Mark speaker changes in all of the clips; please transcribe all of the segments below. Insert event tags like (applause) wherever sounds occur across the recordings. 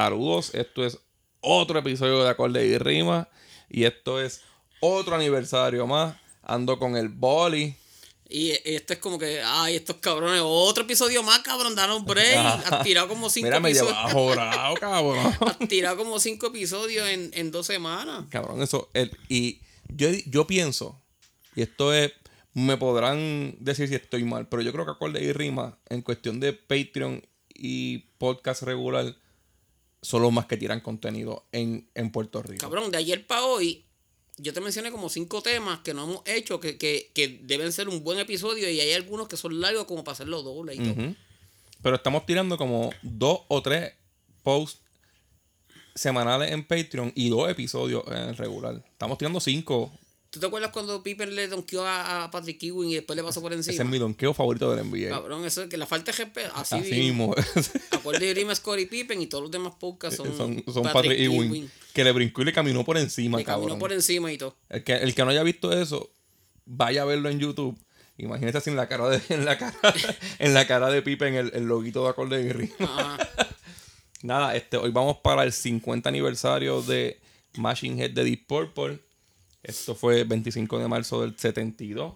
Speaker 1: Saludos, esto es otro episodio de Acorde y Rima. Y esto es otro aniversario más. Ando con el boli.
Speaker 2: Y esto es como que, ay, estos cabrones, otro episodio más, cabrón, danos break. Has tirado como (laughs) cinco
Speaker 1: Mira, me
Speaker 2: episodios.
Speaker 1: lleva jorado, cabrón. (laughs)
Speaker 2: Has tirado como cinco episodios en, en dos semanas.
Speaker 1: Cabrón, eso. el- y yo, yo pienso, y esto es. Me podrán decir si estoy mal, pero yo creo que Acorde y Rima, en cuestión de Patreon y podcast regular, son los más que tiran contenido en, en Puerto Rico.
Speaker 2: Cabrón, de ayer para hoy, yo te mencioné como cinco temas que no hemos hecho, que, que, que deben ser un buen episodio, y hay algunos que son largos como para hacerlo doble y todo.
Speaker 1: Pero estamos tirando como dos o tres posts semanales en Patreon y dos episodios en el regular. Estamos tirando cinco.
Speaker 2: ¿Tú te acuerdas cuando Piper le donkeó a, a Patrick Ewing y después le pasó por
Speaker 1: Ese es
Speaker 2: encima?
Speaker 1: mi donqueo favorito del NBA.
Speaker 2: Cabrón, eso es que la falta de respeto. Así,
Speaker 1: Así
Speaker 2: mismo. Acuérdate de Rima, Scottie Pippen y todos los demás podcasts son,
Speaker 1: son son Patrick Ewing. Que le brincó y le caminó por encima,
Speaker 2: Le caminó
Speaker 1: cabrón.
Speaker 2: por encima y todo.
Speaker 1: El, que, el que no haya visto eso, vaya a verlo en YouTube. Imagínate así en la cara de, en la cara, (laughs) en la cara de Pippen el, el loguito de acorde y rima. Nada, este, hoy vamos para el 50 aniversario de Machine Head de Deep Purple. Esto fue el 25 de marzo del 72.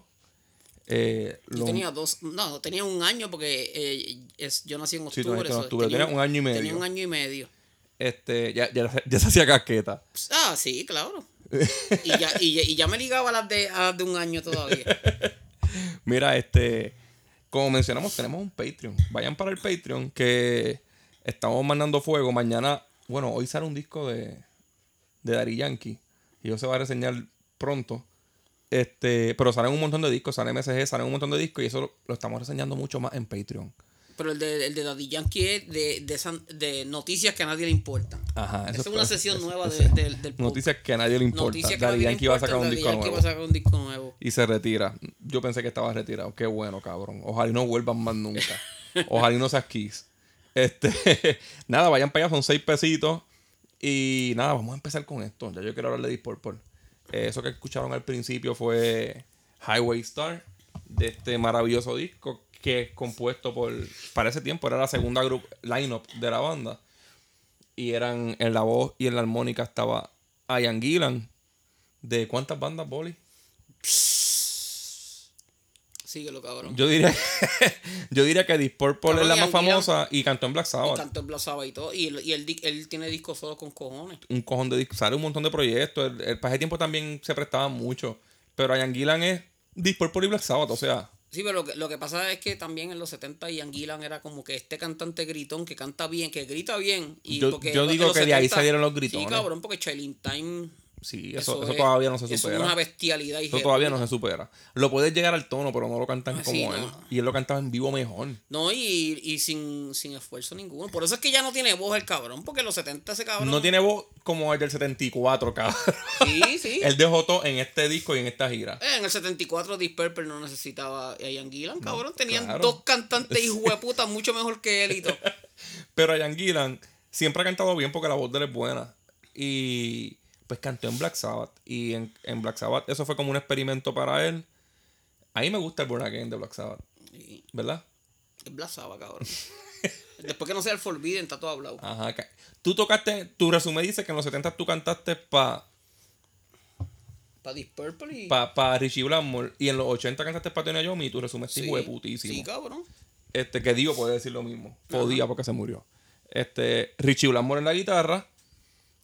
Speaker 1: Eh,
Speaker 2: Yo
Speaker 1: lo-
Speaker 2: tenía dos, no, tenía un año porque eh, es, yo nací en
Speaker 1: Sí, tú
Speaker 2: octubre.
Speaker 1: naciste en octubre. Tenía un año y medio.
Speaker 2: Tenía un año y medio.
Speaker 1: este, ya, ya, ya se hacía casqueta.
Speaker 2: Ah, sí, claro. y, ya, y, ya- y ya me ligaba a las de, a las de un año todavía. (laughs)
Speaker 1: Mira, este, como mencionamos, tenemos un Patreon. Vayan para el Patreon que estamos mandando fuego. Mañana, bueno, hoy sale un disco de, de Daddy Yankee. Y yo se va a reseñar pronto. Este, pero salen un montón de discos, sale MSG, salen un montón de discos y eso lo, lo estamos reseñando mucho más en Patreon.
Speaker 2: Pero el de, el de Daddy Yankee es de, de, de noticias que a nadie le importan.
Speaker 1: Ajá.
Speaker 2: Esa es una sesión nueva de- del, del
Speaker 1: Noticias que a nadie le importa.
Speaker 2: Noticias que a
Speaker 1: Daddy
Speaker 2: nadie le
Speaker 1: Yankee va a sacar un
Speaker 2: Daddy
Speaker 1: disco
Speaker 2: Yankee
Speaker 1: nuevo.
Speaker 2: va a sacar un disco nuevo.
Speaker 1: Y se retira. Yo pensé que estaba retirado. Qué bueno, cabrón. Ojalá y no vuelvan más nunca. Ojalá y no seas Kiss. Este, (laughs) nada, vayan para allá, son seis pesitos. Y nada, vamos a empezar con esto. Ya yo quiero hablar de. Eh, eso que escucharon al principio fue Highway Star, de este maravilloso disco que es compuesto por, para ese tiempo era la segunda group lineup de la banda. Y eran en la voz y en la armónica estaba Ian Gillan. ¿De cuántas bandas, Boli?
Speaker 2: Síguelo, cabrón.
Speaker 1: Yo diría, (laughs) yo diría que Deep Purple
Speaker 2: Cabrón,
Speaker 1: es la más famosa y cantó en Black
Speaker 2: y
Speaker 1: Sabbath.
Speaker 2: cantó en Black Sabbath y todo. Y, él, y él, él tiene discos solo con cojones.
Speaker 1: Un cojón de discos. Sale un montón de proyectos. El, el, ese tiempo también se prestaba mucho. Pero Ian Gillan es Deep Purple y Black Sabbath. O sea,
Speaker 2: Sí, pero lo que, lo que pasa es que también en los 70 Ian Gillan era como que este cantante gritón que canta bien, que grita bien. Y
Speaker 1: Yo-
Speaker 2: porque
Speaker 1: yo digo que de ahí salieron los gritones.
Speaker 2: Sí, cabrón, porque Chilling Time.
Speaker 1: Sí, eso, eso
Speaker 2: es-
Speaker 1: todavía no se
Speaker 2: Eso es
Speaker 1: supera.
Speaker 2: una bestialidad. y
Speaker 1: Eso todavía no se supera. Lo puedes llegar al tono, pero no lo cantan
Speaker 2: Ah,
Speaker 1: como
Speaker 2: sí,
Speaker 1: él.
Speaker 2: no.
Speaker 1: Y él lo cantaba en vivo mejor.
Speaker 2: No, y, y sin, sin esfuerzo ninguno. Por eso es que ya no tiene voz el cabrón, porque en los 70 ese cabrón.
Speaker 1: No tiene voz como el del 74, (laughs) cabrón.
Speaker 2: Sí, sí.
Speaker 1: él dejó todo en este disco y en esta gira.
Speaker 2: Eh, En el 74 Deep Purple no necesitaba a Ian Gillan, cabrón. Tenían
Speaker 1: claro.
Speaker 2: dos cantantes (laughs) hijueputas mucho mejor que él y todo. (laughs)
Speaker 1: Pero Ian Gillan siempre ha cantado bien porque la voz de él es buena. Y pues cantó en Black Sabbath. Y en, en Black Sabbath eso fue como un experimento para él. A mí me gusta el Born Again de Black Sabbath, ¿verdad?
Speaker 2: es Black Sabbath, cabrón. (laughs) Después que no sea el Forbidden, está todo hablado.
Speaker 1: Ajá. Tú tocaste, tu resumen dice que en los 70 tú cantaste para
Speaker 2: Para Deep Purple y.
Speaker 1: pa, pa Richie Blackmore y en los 80 cantaste para Tony Iommi y tu resumen
Speaker 2: sí,
Speaker 1: sí, fue putísimo.
Speaker 2: Sí, cabrón.
Speaker 1: Este, que digo, puede decir lo mismo. Podía porque se murió. Este, Richie Blackmore en la guitarra.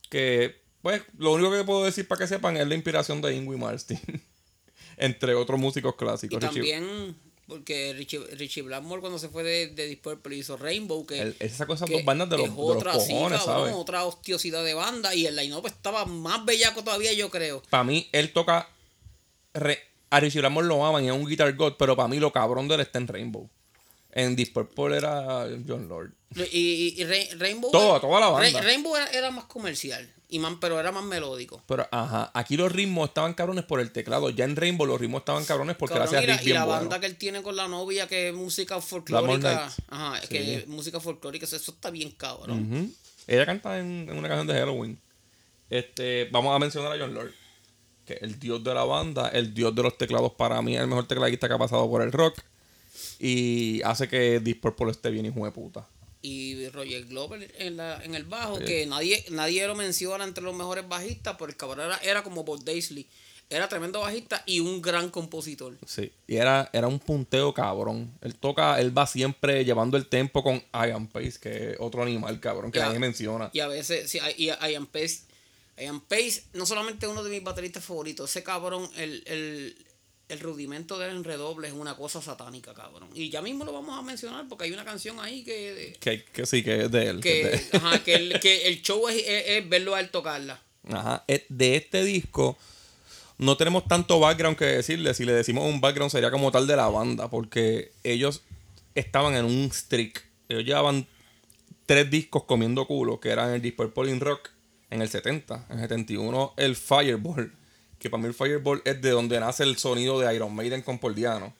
Speaker 1: Que, pues, lo único que puedo decir para que sepan es la inspiración de Ingrid Martin. (laughs) Entre otros músicos
Speaker 2: Y
Speaker 1: clásicos. Richie-
Speaker 2: también, porque Richie, Richie Blackmore cuando se fue de, de Deep Purple hizo Rainbow, que.
Speaker 1: él sacó esas
Speaker 2: que
Speaker 1: dos bandas de los,
Speaker 2: es
Speaker 1: de los
Speaker 2: otra, sí, cabrón,
Speaker 1: ¿sabes?
Speaker 2: Otra hostiosidad de banda. Y el line-up estaba más bellaco todavía, yo creo.
Speaker 1: Para mí, él toca. re- a Richie Blackmore lo aman y es un guitar god, pero para mí lo cabrón de él está en Rainbow. En Deep Purple era John Lord.
Speaker 2: Y, y- y Ra- Rainbow.
Speaker 1: Toda- toda la banda.
Speaker 2: Ra- Rainbow era, era más comercial, y man, pero era más melódico.
Speaker 1: Pero, ajá, aquí los ritmos estaban cabrones por el teclado. Ya en Rainbow los ritmos estaban cabrones porque
Speaker 2: Cabrón,
Speaker 1: hacía
Speaker 2: y la, y la banda que él tiene con la novia, que es música folclórica. Ajá,
Speaker 1: Sí.
Speaker 2: que es música folclórica, eso, está bien cabrón.
Speaker 1: Ella canta en, en una canción de Halloween. Este, vamos a mencionar a John Lord, que es el dios de la banda, el dios de los teclados para mí, el mejor tecladista que ha pasado por el rock. Y hace que Deep Purple esté bien hijo de puta.
Speaker 2: y Roger Glover en, la, en el bajo,
Speaker 1: Sí.
Speaker 2: que nadie, nadie lo menciona entre los mejores bajistas, porque el cabrón era, era como Bob Daisley. Era tremendo bajista y un gran compositor.
Speaker 1: Sí. Y era, era un punteo cabrón. Él toca, él va siempre llevando el tempo con Ian Pace, que es otro animal cabrón que nadie menciona.
Speaker 2: Y a veces, sí, y Ian Pace, Ian Pace, no solamente uno de mis bateristas favoritos, ese cabrón, el, el, el rudimento del redoble es una cosa satánica, cabrón. Y ya mismo lo vamos a mencionar porque hay una canción ahí que...
Speaker 1: Que, que sí, que es de él. que
Speaker 2: ajá, que, el, que el show es, es- es verlo a él tocarla.
Speaker 1: Ajá. De este disco no tenemos tanto background que decirle. Si le decimos un background sería como tal de la banda. Porque ellos estaban en un streak. Ellos llevaban tres discos comiendo culo. Que eran el Deep Purple in Rock en el 70. En el 71 el Fireball. Que para mí el Fireball es de donde nace el sonido de Iron Maiden con Poldiano.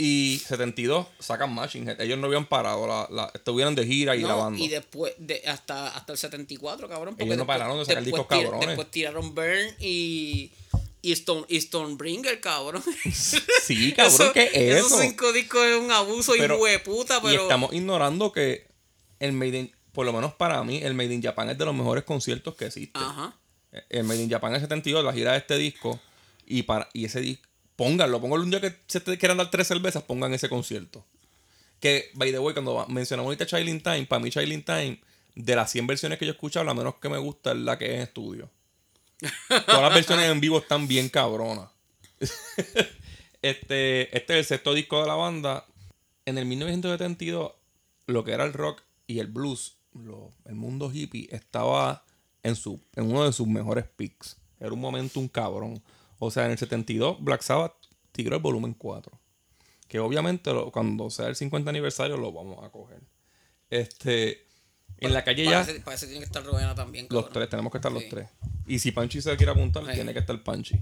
Speaker 1: Y 72 sacan Machine Head. Ellos no habían parado. La, la- estuvieron de gira y
Speaker 2: No,
Speaker 1: grabando.
Speaker 2: y después, de, hasta, hasta el 74, cabrón. porque
Speaker 1: Ellos no
Speaker 2: después-
Speaker 1: pararon de sacar discos
Speaker 2: tira-
Speaker 1: cabrones.
Speaker 2: Después tiraron Burn y, y, Stone, y Stonebringer, cabrón. (laughs)
Speaker 1: Sí, cabrón, ¿qué es
Speaker 2: Esos
Speaker 1: eso?
Speaker 2: cinco discos es un abuso y
Speaker 1: Pero-
Speaker 2: hueputa,
Speaker 1: Y
Speaker 2: pero...
Speaker 1: estamos ignorando que el Made in, por lo menos para mí, el Made in Japan es de los mejores conciertos que existe.
Speaker 2: Ajá.
Speaker 1: El Made in Japan es 72, la gira de este disco. Y para y ese disco, pónganlo, pónganlo un día que se te quieran dar tres cervezas, pongan ese concierto. Que, by the way, cuando mencionamos ahorita Chilling Time, para mí Chilling Time, de las 100 versiones que yo he escuchado, la menos que me gusta es la que es en estudio. Todas las versiones en vivo están bien cabronas. (laughs) este, este es el sexto disco de la banda. En el 1972, lo que era el rock y el blues, lo- el mundo hippie, estaba en, su, en uno de sus mejores peaks. Era un momento un cabrón. O sea, en el 72, Black Sabbath tiró el volumen 4. Que obviamente lo- cuando sea el 50 aniversario lo vamos a coger. Este, en la calle ya...
Speaker 2: Parece, que tiene que estar Rowena también,
Speaker 1: Los tres, tenemos que estar los tres. Y si Panchi se quiere apuntar, tiene que estar Panchi.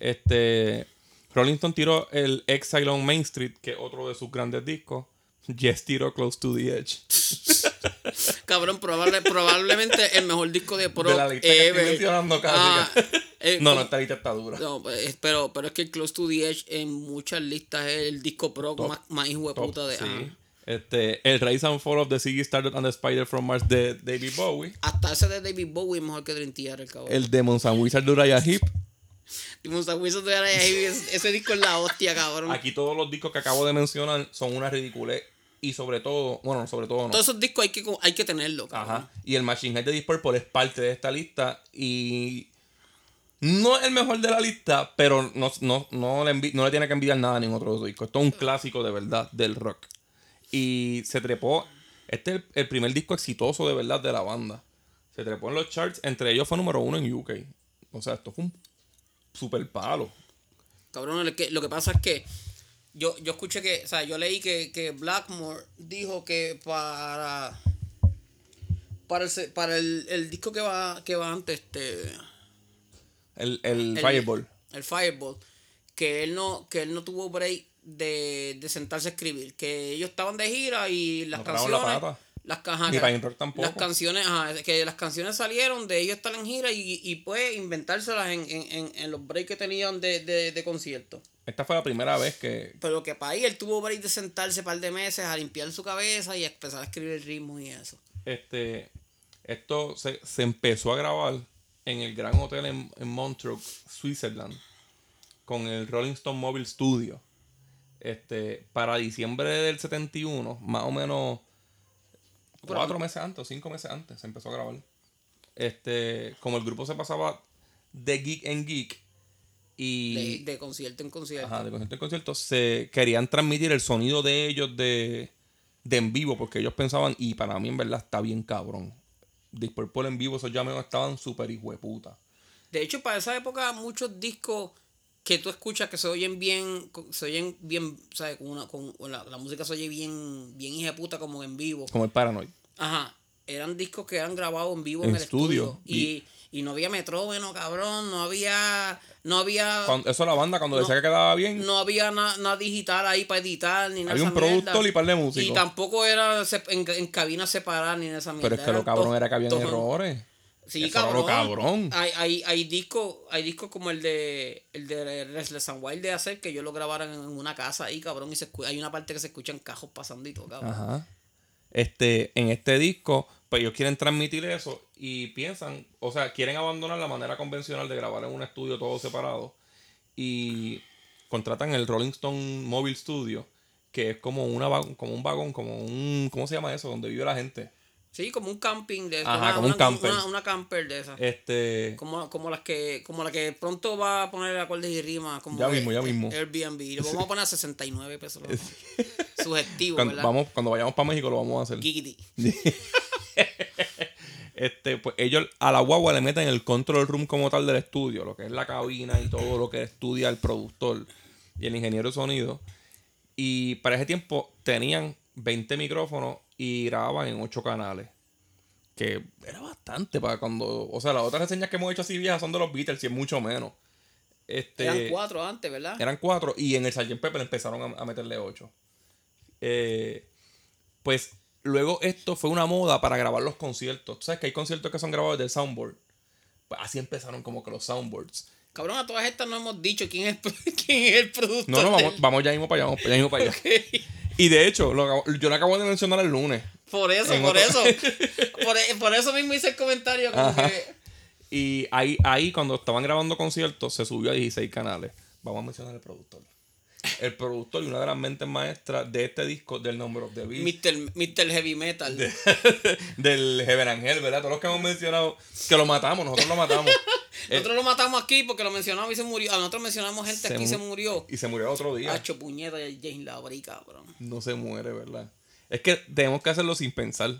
Speaker 1: Este. Rolling Stone tiró el Exile on Main Street, que es otro de sus grandes discos. Yes tiró Close to the Edge. (laughs)
Speaker 2: Cabrón, probable- probablemente el mejor disco de pro
Speaker 1: de la lista que estoy mencionando casi.
Speaker 2: Ah, eh,
Speaker 1: no, no, esta lista está dura.
Speaker 2: No, pues, pero, pero es que el Close to the Edge en muchas listas es el disco pro
Speaker 1: Top.
Speaker 2: más, más hijo de puta de.
Speaker 1: sí.
Speaker 2: ajá.
Speaker 1: Este, el Rise and Fall of the Ziggy Started on the Spider from Mars de David Bowie.
Speaker 2: Hasta ese de David Bowie es mejor que Dream Theater, cabrón.
Speaker 1: El Demons and Wizard de Uriah Heep.
Speaker 2: Y Monster Wizard de Uriah Heep, ese, ese disco es la hostia, cabrón.
Speaker 1: Aquí todos los discos que acabo de mencionar son una ridiculez. Y sobre todo, bueno, no, sobre todo no.
Speaker 2: Todos esos discos hay que, hay que tenerlo, cabrón.
Speaker 1: Ajá. Y el Machine Head de Deep Purple es parte de esta lista. Y no es el mejor de la lista, pero no, no, no, le, no le tiene que envidiar nada a ningún otro disco. Esto es un clásico de verdad del rock. Y se trepó. Este es el, el primer disco exitoso de verdad de la banda. Se trepó en los charts. Entre ellos fue número uno en UK. O sea, esto fue un super palo.
Speaker 2: Cabrón, lo que, lo que pasa es que yo, yo escuché que, o sea, yo leí que, que Blackmore dijo que para para el, para el, el disco que va que va antes este
Speaker 1: El, el,
Speaker 2: el-
Speaker 1: Fireball.
Speaker 2: el Fireball que él no que él no tuvo break de, de sentarse a escribir que ellos estaban de gira y las
Speaker 1: No la
Speaker 2: canciones
Speaker 1: pata.
Speaker 2: las cajas
Speaker 1: Ni Pine Rock tampoco.
Speaker 2: las canciones ajá, que las canciones salieron de ellos estar en gira y, y pues inventárselas en, en, en, en los breaks que tenían de, de, de concierto
Speaker 1: Esta fue la primera vez que,
Speaker 2: pero que para ahí él tuvo break de sentarse un par de meses a limpiar su cabeza y a empezar a escribir el ritmo y eso.
Speaker 1: este esto se, se empezó a grabar en el Gran Hotel en, en Montreux, Switzerland, con el Rolling Stone Mobile Studio. Este, para diciembre del 71, más o menos cuatro meses antes o cinco meses antes, se empezó a grabar. Este, como el grupo se pasaba de geek en geek y
Speaker 2: De, de concierto en concierto.
Speaker 1: Ajá, de concierto en concierto, se querían transmitir el sonido de ellos de, de en vivo, porque ellos pensaban, y para mí en verdad está bien cabrón. Deep Purple en vivo, esos llameos estaban súper hijueputa.
Speaker 2: De hecho, para esa época, muchos discos que tú escuchas que se oyen bien, se oyen bien, ¿sabes? Con una, con la, la música se oye bien, bien hija de puta como en vivo.
Speaker 1: Como el Paranoid.
Speaker 2: Ajá. Eran discos que eran grabados en vivo
Speaker 1: En
Speaker 2: en, el
Speaker 1: estudio.
Speaker 2: estudio. Y, y no había metrónomo, cabrón. No había. No había.
Speaker 1: Cuando- eso la banda, cuando
Speaker 2: No.
Speaker 1: decía que quedaba bien,
Speaker 2: no había nada digital ahí para editar ni nada
Speaker 1: había un productor y par de músicos.
Speaker 2: Y tampoco era en, en cabina separada ni en esa mierda.
Speaker 1: pero es que lo cabrón era que habían errores.
Speaker 2: Sí,
Speaker 1: Eso
Speaker 2: cabrón.
Speaker 1: lo cabrón.
Speaker 2: Hay, hay, hay discos hay discos como el de el de Restless and Wild de hacer que ellos lo grabaron en una casa ahí, cabrón, y se hay una parte que se escuchan cajos pasando y todo, cabrón.
Speaker 1: Ajá. Este, en este disco, pues ellos quieren transmitir eso y piensan, o sea, quieren abandonar la manera convencional de grabar en un estudio todo separado y contratan el Rolling Stone Mobile Studio, que es como, una, como un vagón, como un, ¿cómo se llama eso? Donde vive la gente.
Speaker 2: Sí, como un camping de
Speaker 1: Ajá,
Speaker 2: una,
Speaker 1: como un
Speaker 2: una-
Speaker 1: camper.
Speaker 2: Una, una camper de esas.
Speaker 1: Este,
Speaker 2: Como, como las que como la que pronto va a poner acordes y rimas como
Speaker 1: Ya mismo, ya mismo.
Speaker 2: Airbnb le vamos a poner a 69 pesos (laughs) subjetivo
Speaker 1: cuando,
Speaker 2: ¿verdad?
Speaker 1: vamos, cuando vayamos para México lo vamos a hacer.
Speaker 2: Giggity. (laughs)
Speaker 1: Este, pues ellos a la guagua le meten el control room como tal del estudio, lo que es la cabina y todo lo que estudia el productor y el ingeniero de sonido. Y para ese tiempo tenían 20 micrófonos y grababan en 8 canales. Que era bastante para cuando. O sea, las otras reseñas que hemos hecho así viejas son de los Beatles y es mucho menos. Este,
Speaker 2: eran cuatro antes verdad
Speaker 1: eran cuatro y en el Sgt. Pepper empezaron a, a meterle ocho. Eh, pues luego esto fue una moda para grabar los conciertos. Tú sabes que hay conciertos que son grabados del soundboard. Pues así empezaron como que los soundboards.
Speaker 2: cabrón a todas estas no hemos dicho quién es (laughs) quién es el productor
Speaker 1: No, no, vamos,
Speaker 2: del-
Speaker 1: vamos ya mismo para allá, vamos ya mismo para (laughs) allá. Y de hecho, lo yo lo acabo de mencionar el lunes.
Speaker 2: por eso por
Speaker 1: otro-
Speaker 2: eso (laughs) por, por eso mismo hice el comentario como que
Speaker 1: Y ahí, ahí, cuando estaban grabando conciertos, se subió a 16 canales. Vamos a mencionar el productor. El productor y una de las mentes maestras de este disco, del Number of the Beast.
Speaker 2: Mr. Mr. Heavy Metal (laughs)
Speaker 1: del Heaven Angel, ¿verdad? Todos los que hemos mencionado, que lo matamos, nosotros lo matamos. (laughs) Eh,
Speaker 2: nosotros lo matamos aquí porque lo mencionamos y se murió a nosotros mencionamos gente
Speaker 1: Se
Speaker 2: aquí y se
Speaker 1: mu-
Speaker 2: murió
Speaker 1: y se murió otro día.
Speaker 2: Hacho puñeta de James Labrie cabrón
Speaker 1: No se muere, ¿verdad? Es que tenemos que hacerlo sin pensar.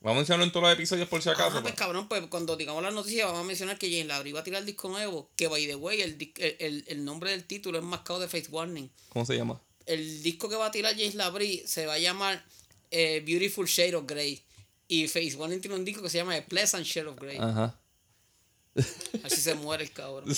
Speaker 1: Vamos a mencionarlo en todos los episodios por si
Speaker 2: Ah,
Speaker 1: acaso.
Speaker 2: pues cabrón, pues cuando digamos las noticias vamos a mencionar que James Labrie va a tirar el disco nuevo. Que by the way, el, el, el nombre del título es mascado de Face Warning.
Speaker 1: ¿Cómo se llama?
Speaker 2: El disco que va a tirar James Labrie se va a llamar eh, Beautiful Shade of Grey. Y Face Warning tiene un disco que se llama The Pleasant Shade of Grey.
Speaker 1: Ajá.
Speaker 2: Así se muere el cabrón. (laughs)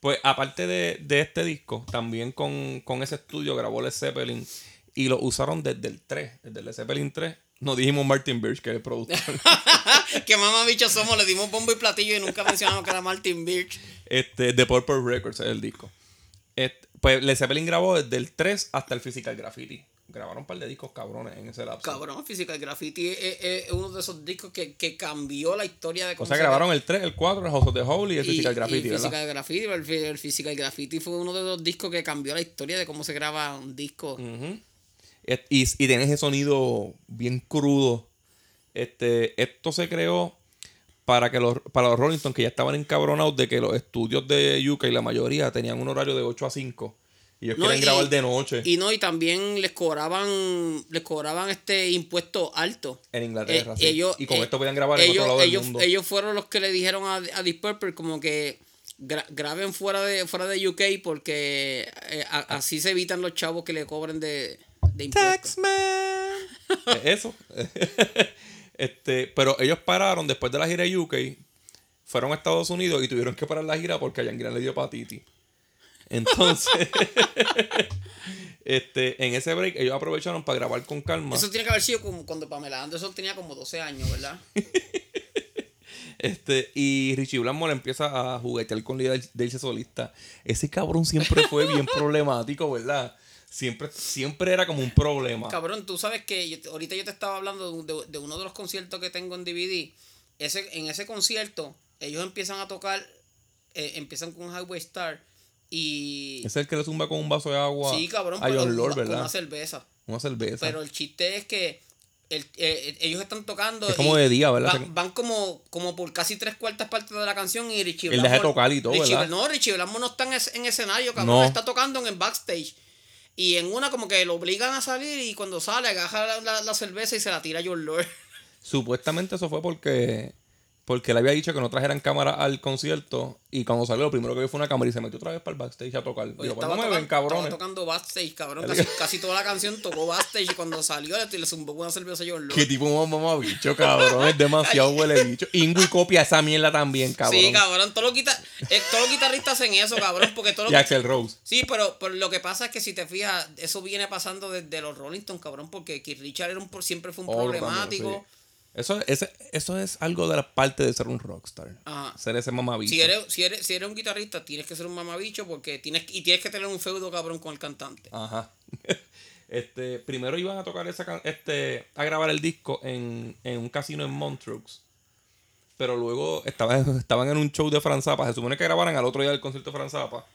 Speaker 1: Pues aparte de, de este disco, también con, con ese estudio grabó Led Zeppelin y lo usaron desde el 3, desde el Led Zeppelin 3. Nos dijimos Martin Birch, que es el productor. (laughs)
Speaker 2: que mamá bicho somos, le dimos bombo y platillo y nunca mencionamos que era Martin Birch.
Speaker 1: este, de Purple Records es el disco. Et- pues Led Zeppelin grabó desde el 3 hasta el Physical Graffiti. Grabaron un par de discos cabrones en ese lapso.
Speaker 2: Cabrón, Physical Graffiti es, uno de esos discos que, que cambió la historia de
Speaker 1: O
Speaker 2: cómo
Speaker 1: sea,
Speaker 2: se
Speaker 1: grabaron el 3, el 4, el House of the Holy y el
Speaker 2: y-
Speaker 1: Physical
Speaker 2: y
Speaker 1: Graffiti, ¿verdad?
Speaker 2: Physical Graffiti, el, el Physical Graffiti fue uno de los discos que cambió la historia de cómo se graba un disco.
Speaker 1: Et- Y, y tiene ese sonido bien crudo. Este, esto se creó para que los, para los Rolling Stones que ya estaban encabronados de que los estudios de UK y la mayoría tenían un horario de 8 a 5. Y ellos
Speaker 2: No,
Speaker 1: quieren
Speaker 2: y-
Speaker 1: grabar de noche
Speaker 2: Y no, y también les cobraban, les cobraban este impuesto alto.
Speaker 1: en Inglaterra.
Speaker 2: Eh,
Speaker 1: sí.
Speaker 2: ellos,
Speaker 1: y con
Speaker 2: eh,
Speaker 1: esto podían grabar en
Speaker 2: ellos,
Speaker 1: otro lado del
Speaker 2: ellos,
Speaker 1: mundo.
Speaker 2: ellos fueron los que le dijeron a, a Deep Purple como que gra- graben fuera de, fuera de UK porque eh, a- así se evitan los chavos que le cobren de, de impuestos.
Speaker 1: Taxman. (laughs) Eso. (laughs) este, pero ellos pararon después de la gira de UK, fueron a Estados Unidos y tuvieron que parar la gira porque a Yangira le dio hepatitis. Entonces, (laughs) este, en ese break ellos aprovecharon para grabar con calma.
Speaker 2: Eso tiene que haber sido como cuando Pamela Anderson tenía como 12 años, ¿verdad? (laughs)
Speaker 1: Este, y Richie Blackmore empieza a juguetear con la idea de- de irse solista. Ese cabrón siempre fue bien (laughs) problemático, ¿verdad? Siempre, siempre era como un problema.
Speaker 2: Cabrón, tú sabes que yo ahorita yo te estaba hablando de uno de los conciertos que tengo en DVD. Ese, en ese concierto, ellos empiezan a tocar, eh, empiezan con Highway Star y...
Speaker 1: Es el que le zumba con un vaso de agua
Speaker 2: sí, cabrón,
Speaker 1: a
Speaker 2: pero
Speaker 1: Lord,
Speaker 2: con
Speaker 1: ¿verdad?
Speaker 2: una cerveza.
Speaker 1: Una cerveza.
Speaker 2: Pero el chiste es que el- eh, ellos están tocando.
Speaker 1: Es como de día, ¿verdad?
Speaker 2: Van, van como, como por casi tres cuartas partes de la canción y Richie
Speaker 1: Él deja tocar y todo,
Speaker 2: Richie-
Speaker 1: ¿verdad?
Speaker 2: No, Richie Blackmore no está en, es- en escenario, cabrón.
Speaker 1: No.
Speaker 2: Está tocando en el backstage. Y en una como que lo obligan a salir y cuando sale agarra la, la- la cerveza y se la tira a John Lord. (laughs)
Speaker 1: Supuestamente eso fue porque porque le había dicho que no trajeran cámara al concierto y cuando salió lo primero que vio fue una cámara y se metió otra vez para el backstage a tocar.
Speaker 2: Oye,
Speaker 1: Digo, pues
Speaker 2: estaba,
Speaker 1: no me ven, cabrones.
Speaker 2: estaba tocando backstage, cabrón. Casi, casi toda la canción tocó backstage y cuando salió le, le zumbó una cerveza a John Lord.
Speaker 1: Qué tipo de mamá bicho, cabrón. Es demasiado huele bicho. Ingui copia esa mierda también, cabrón.
Speaker 2: Sí, cabrón. Todos los, guita- eh, todos los guitarristas hacen eso, cabrón. Porque todos
Speaker 1: Y
Speaker 2: los
Speaker 1: Axel Rose.
Speaker 2: Sí, pero, pero lo que pasa es que si te fijas, eso viene pasando desde los Rolling Stones, cabrón, porque Keith Richard era un, por- siempre fue un
Speaker 1: Otro
Speaker 2: problemático.
Speaker 1: también, sí. Eso, ese- eso es algo de la parte de ser un rockstar.
Speaker 2: Ajá.
Speaker 1: Ser ese mamabicho.
Speaker 2: Si eres, si, eres, si eres un guitarrista, tienes que ser un mamabicho porque tienes, y tienes que tener un feudo, cabrón, con el cantante.
Speaker 1: Ajá. (laughs) Este, primero iban a tocar esa este, a grabar el disco en, en un casino en Montreux. Pero luego estaban, (laughs) estaban en un show de Franz Zappa. Se supone que grabaran al otro día del concierto de Franz Zappa.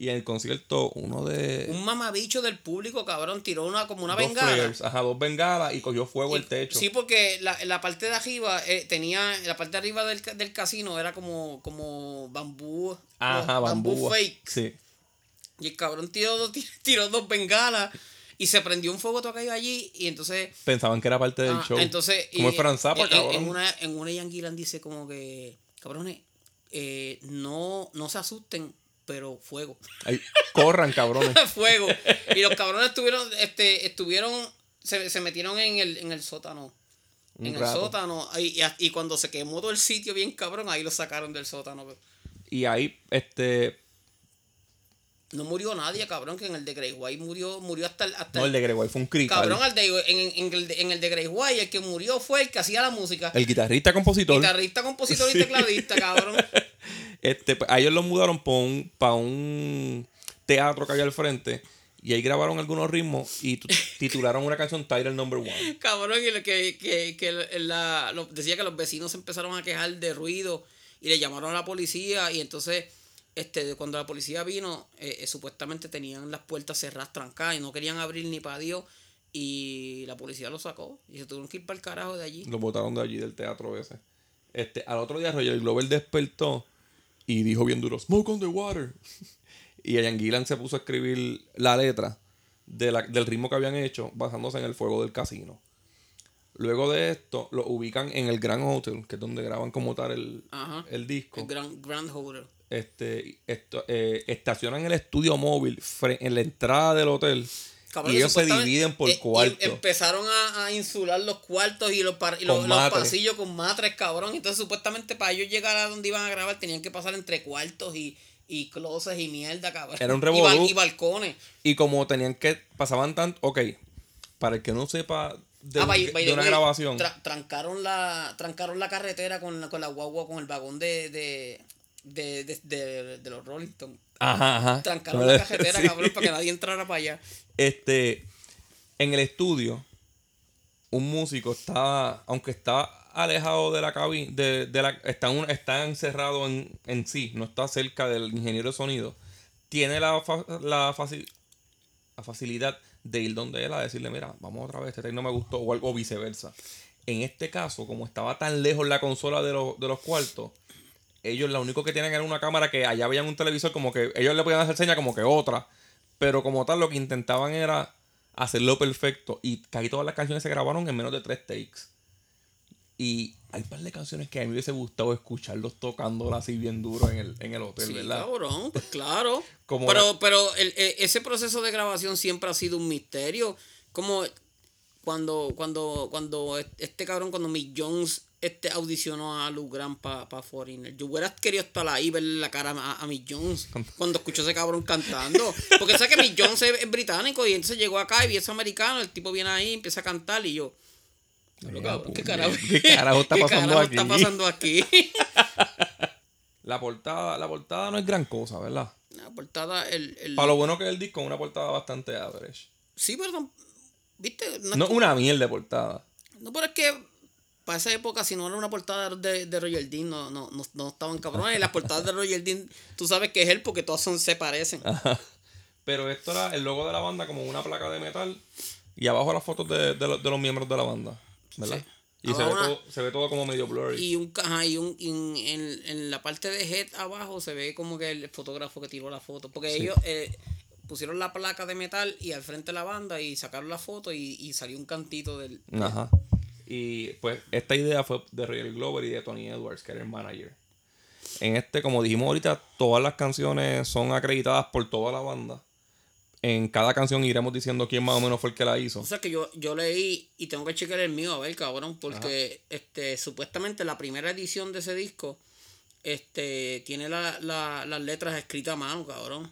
Speaker 1: Y en el concierto, uno de.
Speaker 2: Un mamabicho del público, cabrón, tiró una como una
Speaker 1: dos
Speaker 2: bengala.
Speaker 1: ajá, dos bengalas y cogió fuego el techo.
Speaker 2: Sí, porque la, la parte de arriba eh, tenía, la parte de arriba del, del casino era como, como bambú.
Speaker 1: Ajá,
Speaker 2: no,
Speaker 1: bambú.
Speaker 2: fake.
Speaker 1: Sí.
Speaker 2: Y el cabrón tiró, dos- (laughs) tiró dos bengalas y se prendió un fuego tocado allí y entonces...
Speaker 1: Pensaban que era parte del
Speaker 2: ah,
Speaker 1: show.
Speaker 2: entonces
Speaker 1: Como
Speaker 2: y- en-
Speaker 1: cabrón.
Speaker 2: en una, en una dice como que, cabrones, eh, no, no se asusten, pero fuego.
Speaker 1: Ay, corran, cabrones. (laughs)
Speaker 2: fuego. Y los cabrones estuvieron, este, estuvieron, se, se metieron en el, en el sótano.
Speaker 1: Un
Speaker 2: en el sótano. Y, y- y cuando se quemó todo el sitio bien cabrón, ahí lo sacaron del sótano.
Speaker 1: Y ahí, este.
Speaker 2: No murió nadie, cabrón, que en el de Grey White murió, murió hasta el, hasta
Speaker 1: No, el de Gregory fue un crical.
Speaker 2: cabrón, al de, en, en- el de, en el de Grey White, el que murió fue el que hacía la música.
Speaker 1: El guitarrista compositor.
Speaker 2: Guitarrista, compositor
Speaker 1: Sí.
Speaker 2: y tecladista, cabrón. (laughs)
Speaker 1: Este, pues, a ellos los mudaron para un, pa' un teatro que había al frente. Y ahí grabaron algunos ritmos y tu- titularon una canción Title Number One. (laughs)
Speaker 2: Cabrón, y lo que, que, que la, lo- decía que los vecinos empezaron a quejar de ruido y le llamaron a la policía y entonces este cuando la policía vino eh, eh, supuestamente tenían las puertas cerradas trancadas y no querían abrir ni para Dios y la policía lo sacó y se tuvieron que ir para el carajo de allí.
Speaker 1: Los botaron de allí, del teatro ese. Este, al otro día Roger Glover despertó y dijo bien duro, Smoke on the water. (laughs) y Ian Gillan se puso a escribir la letra de la- del ritmo que habían hecho basándose en el fuego del casino. Luego de esto, lo ubican en el Grand Hotel, que es donde graban como tal el,
Speaker 2: Ajá.
Speaker 1: el disco.
Speaker 2: El Grand, Grand Hotel.
Speaker 1: Este, esto, eh, estacionan el estudio móvil en la entrada del hotel
Speaker 2: Cabrón,
Speaker 1: y ellos se dividen por
Speaker 2: eh,
Speaker 1: cuartos.
Speaker 2: empezaron a, a insular los cuartos y los, y los, pasillos con matres, cabrón. Entonces, supuestamente, para ellos llegar a donde iban a grabar, tenían que pasar entre cuartos y, y closets y mierda, cabrón.
Speaker 1: Era un
Speaker 2: y, bal-
Speaker 1: revolú.
Speaker 2: y balcones.
Speaker 1: Y como tenían que, pasaban tanto, ok, para el que no sepa de,
Speaker 2: Ah,
Speaker 1: un-
Speaker 2: by- by
Speaker 1: de una
Speaker 2: way,
Speaker 1: grabación,
Speaker 2: tra- trancaron, la, trancaron la carretera con la, con la guagua, con el vagón de, de, de, de, de- de los Rolling Stones.
Speaker 1: ajá, ajá.
Speaker 2: Trancaron la carretera, (laughs)
Speaker 1: Sí.
Speaker 2: cabrón, para que nadie entrara para allá.
Speaker 1: Este, en el estudio, un músico está, aunque está alejado de la cabina, de, de la, está, un- está encerrado en, en sí, no está cerca del ingeniero de sonido, tiene la, fa- la, faci- la facilidad de ir donde él a decirle, mira, vamos otra vez, este take no me gustó, o algo viceversa. En este caso, como estaba tan lejos la consola de, los- de los cuartos, ellos lo único que tienen era una cámara que allá veían un televisor como que ellos le podían hacer señas como que otra, pero como tal lo que intentaban era hacerlo perfecto y casi todas las canciones se grabaron en menos de tres takes. Y hay un par de canciones que a mí me hubiese gustado escucharlos tocándolas así bien duro en el, en el hotel,
Speaker 2: Sí,
Speaker 1: ¿verdad?
Speaker 2: cabrón, pues claro. (laughs)
Speaker 1: Como
Speaker 2: pero
Speaker 1: la-
Speaker 2: pero el- e- ese proceso de grabación siempre ha sido un misterio. Como cuando, cuando, cuando este cabrón, cuando Mick Jones este, audicionó a Lou Grant para pa Foreigner. Yo hubiera querido estar ahí verle la cara a, a Mick Jones cuando escuchó a ese cabrón cantando. Porque sabes que Mick Jones es, es británico y entonces llegó acá y es americano, el tipo viene ahí, empieza a cantar y yo. "Diablo, cabrón, ¿Qué carajo, (laughs)
Speaker 1: ¿Qué carajo está (laughs)
Speaker 2: ¿Qué
Speaker 1: pasando
Speaker 2: carajo
Speaker 1: aquí?
Speaker 2: está pasando aquí? (laughs)
Speaker 1: La portada, la portada no es gran cosa, ¿verdad?
Speaker 2: La portada, el, el-
Speaker 1: Para lo bueno que es el disco, una portada bastante average.
Speaker 2: Sí, pero tam- ¿viste? No,
Speaker 1: No una mierda de portada.
Speaker 2: no, pero es que para esa época, si no era una portada de, de Roger Dean, no, no, no, no estaban cabrones. Y las portadas de Roger Dean, tú sabes que es él porque todas son, se parecen.
Speaker 1: Ajá. Pero esto era el logo de la banda como una placa de metal y abajo las fotos de, de los- de los miembros de la banda, ¿verdad?
Speaker 2: Sí.
Speaker 1: Y se ve,
Speaker 2: una-
Speaker 1: todo, se ve todo como medio blurry.
Speaker 2: Y un ajá, y un y en, en- en la parte de head abajo se ve como que el fotógrafo que tiró la foto. Porque
Speaker 1: Sí.
Speaker 2: ellos eh, pusieron la placa de metal y al frente la banda y sacaron la foto y, y salió un cantito del.
Speaker 1: Ajá. Y pues esta idea fue de Roger Glover y de Tony Edwards, que era el manager. En este, como dijimos ahorita, todas las canciones son acreditadas por toda la banda. En cada canción iremos diciendo quién más o menos fue el que la hizo.
Speaker 2: O sea que yo, yo leí y tengo que checar el mío, a ver, cabrón, porque este supuestamente la primera edición de ese disco este tiene la- la- las letras escritas a mano, cabrón.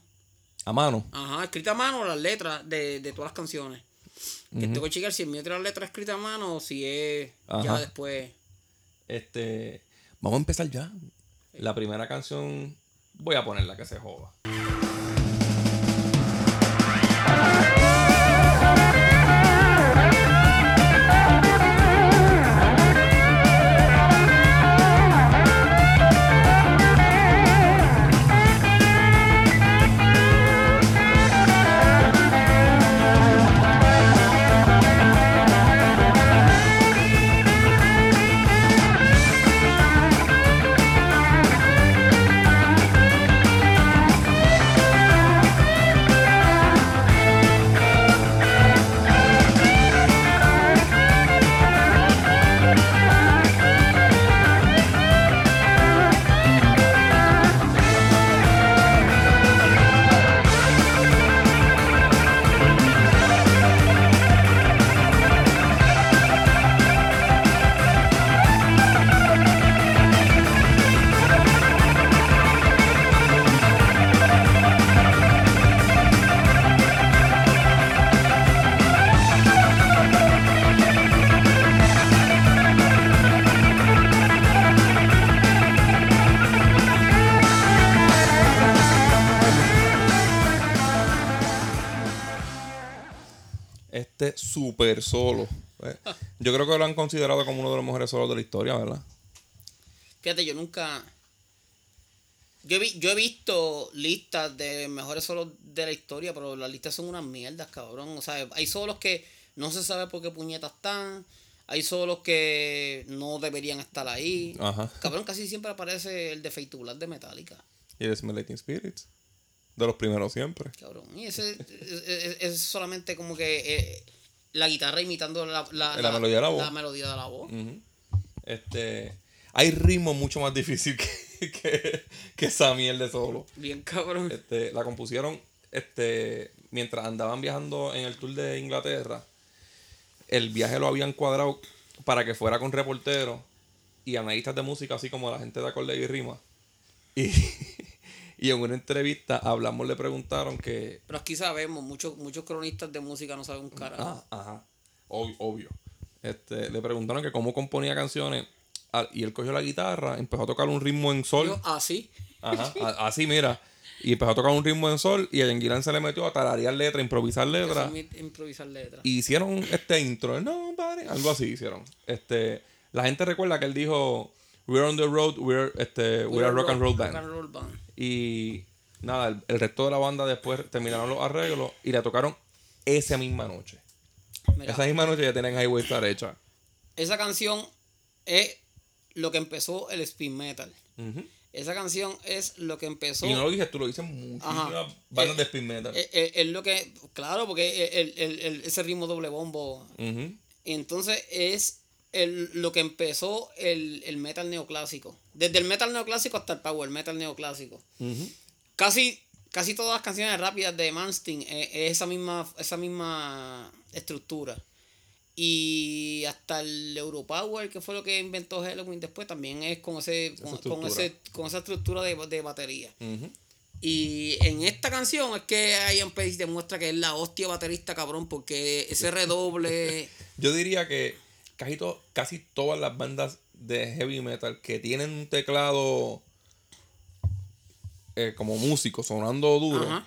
Speaker 1: A mano.
Speaker 2: Ajá, escritas a mano las letras de, de todas las canciones. Que tengo que checar si el mío tiene la letra escrita a mano o si es ya después.
Speaker 1: Este. Vamos a empezar ya. La primera canción. Voy a ponerla que se joda. Super solo. eh, Yo creo que lo han considerado como uno de los mejores solos de la historia, ¿verdad?
Speaker 2: Fíjate, yo nunca. Yo he, vi- yo he visto listas de mejores solos de la historia, pero las listas son unas mierdas, cabrón. O sea, hay solos que no se sabe por qué puñetas están. Hay solos que no deberían estar ahí.
Speaker 1: Ajá.
Speaker 2: Cabrón, casi siempre aparece el de Black de Metallica.
Speaker 1: Y el Smelating Spirits. De los primeros siempre.
Speaker 2: Cabrón. Y ese es, (laughs) es- es solamente como que eh, la guitarra imitando la, la,
Speaker 1: La melodía de la voz.
Speaker 2: La melodía de la voz.
Speaker 1: Ujú. Este. Hay ritmos mucho más difíciles que, (laughs) que, que esa de solo.
Speaker 2: Bien cabrón.
Speaker 1: Este, la compusieron este, mientras andaban viajando en el tour de Inglaterra. El viaje lo habían cuadrado para que fuera con reporteros y analistas de música, así como la gente de acorde y rima. Y, y en una entrevista hablamos, le preguntaron que.
Speaker 2: Pero aquí sabemos, muchos, muchos cronistas de música no saben un carajo.
Speaker 1: Ah, ajá. Ob- obvio. Este, le preguntaron que cómo componía canciones. Y él cogió la guitarra, empezó a tocar un ritmo en sol.
Speaker 2: Yo, así.
Speaker 1: Ajá, a- así mira. Y empezó a tocar un ritmo en sol y a Yanguilán se le metió a tararear letras, improvisar letras.
Speaker 2: Improvisar letras.
Speaker 1: Y hicieron este intro, no, algo así hicieron. Este, la gente recuerda que él dijo, We're on the road, we're, este, we're a rock and roll
Speaker 2: Rock and
Speaker 1: band.
Speaker 2: roll band.
Speaker 1: Y nada, el, el resto de la banda después terminaron los arreglos y la tocaron esa misma noche.
Speaker 2: Mira,
Speaker 1: Esa misma noche ya tenían Highway Star hecha.
Speaker 2: esa canción es lo que empezó el speed metal. Esa canción es lo que empezó.
Speaker 1: Y no lo dices tú, lo dicen muchísimas bandas
Speaker 2: Eh,
Speaker 1: de speed metal.
Speaker 2: Es, es- es lo que. Claro, porque el, el- el- ese ritmo doble bombo. Entonces es el, lo que empezó el, el metal neoclásico. Desde el metal neoclásico hasta el power metal neoclásico. Casi, casi todas las canciones rápidas de Manstein es, es esa misma, esa misma estructura. Y hasta el Europower, que fue lo que inventó Halloween después, también es con ese, con, con ese, con esa estructura de, de batería. Y en esta canción es que Ian Pace demuestra que es la hostia baterista cabrón, porque ese redoble. (laughs)
Speaker 1: Yo diría que casi, to- casi todas las bandas de heavy metal que tienen un teclado eh, como músico sonando duro
Speaker 2: Ajá.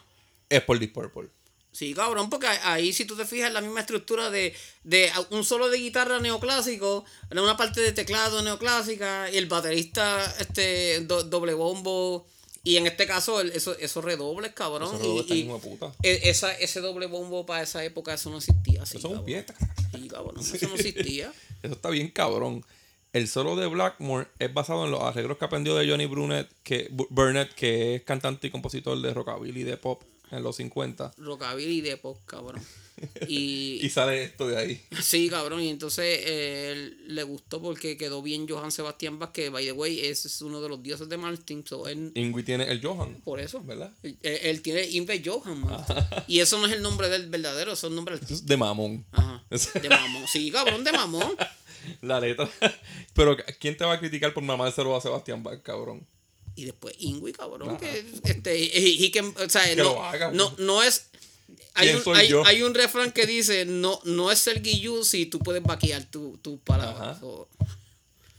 Speaker 1: es por Deep Purple.
Speaker 2: Sí, cabrón, porque ahí si tú te fijas la misma estructura de, de un solo de guitarra neoclásico, una parte de teclado neoclásica, y el baterista este do- doble bombo, y en este caso el- eso, esos redobles, cabrón.
Speaker 1: Esos redobles
Speaker 2: y, y
Speaker 1: hijo de puta.
Speaker 2: e- esa, ese doble bombo para esa época, eso no existía.
Speaker 1: Eso es un
Speaker 2: cabrón.
Speaker 1: pie.
Speaker 2: Sí, cabrón, eso no existía. (laughs)
Speaker 1: Eso está bien cabrón. El solo de Blackmore es basado en los arreglos que aprendió de Johnny Burnett, que, Bu- Burnett, que es cantante y compositor de rockabilly y de pop en los 50.
Speaker 2: Rockabilly de pop, cabrón. (laughs) Y,
Speaker 1: Y sale esto de ahí. (laughs)
Speaker 2: Sí, cabrón, y entonces eh, él le gustó porque quedó bien Johann Sebastián Vázquez, by the way, ese es uno de los dioses de Martin, so él,
Speaker 1: Ingui tiene el Johan,
Speaker 2: por eso,
Speaker 1: ¿verdad?
Speaker 2: él, él tiene Inve Johann, man. y eso no es el nombre del verdadero, eso es el nombre
Speaker 1: es de mamón.
Speaker 2: Ajá, (laughs) de mamón, sí, cabrón, de mamón.
Speaker 1: La letra. Pero ¿quién te va a criticar por mamárselo a Sebastián Bach, cabrón?
Speaker 2: Y después Ingui, cabrón, que este, y que, o sea,
Speaker 1: Que
Speaker 2: no,
Speaker 1: haga,
Speaker 2: no, no es... Hay
Speaker 1: ¿Quién
Speaker 2: un, hay, un refrán que dice, no, no es ser guillú si tú puedes vaquear tu, tu palabra.
Speaker 1: Ajá.
Speaker 2: So,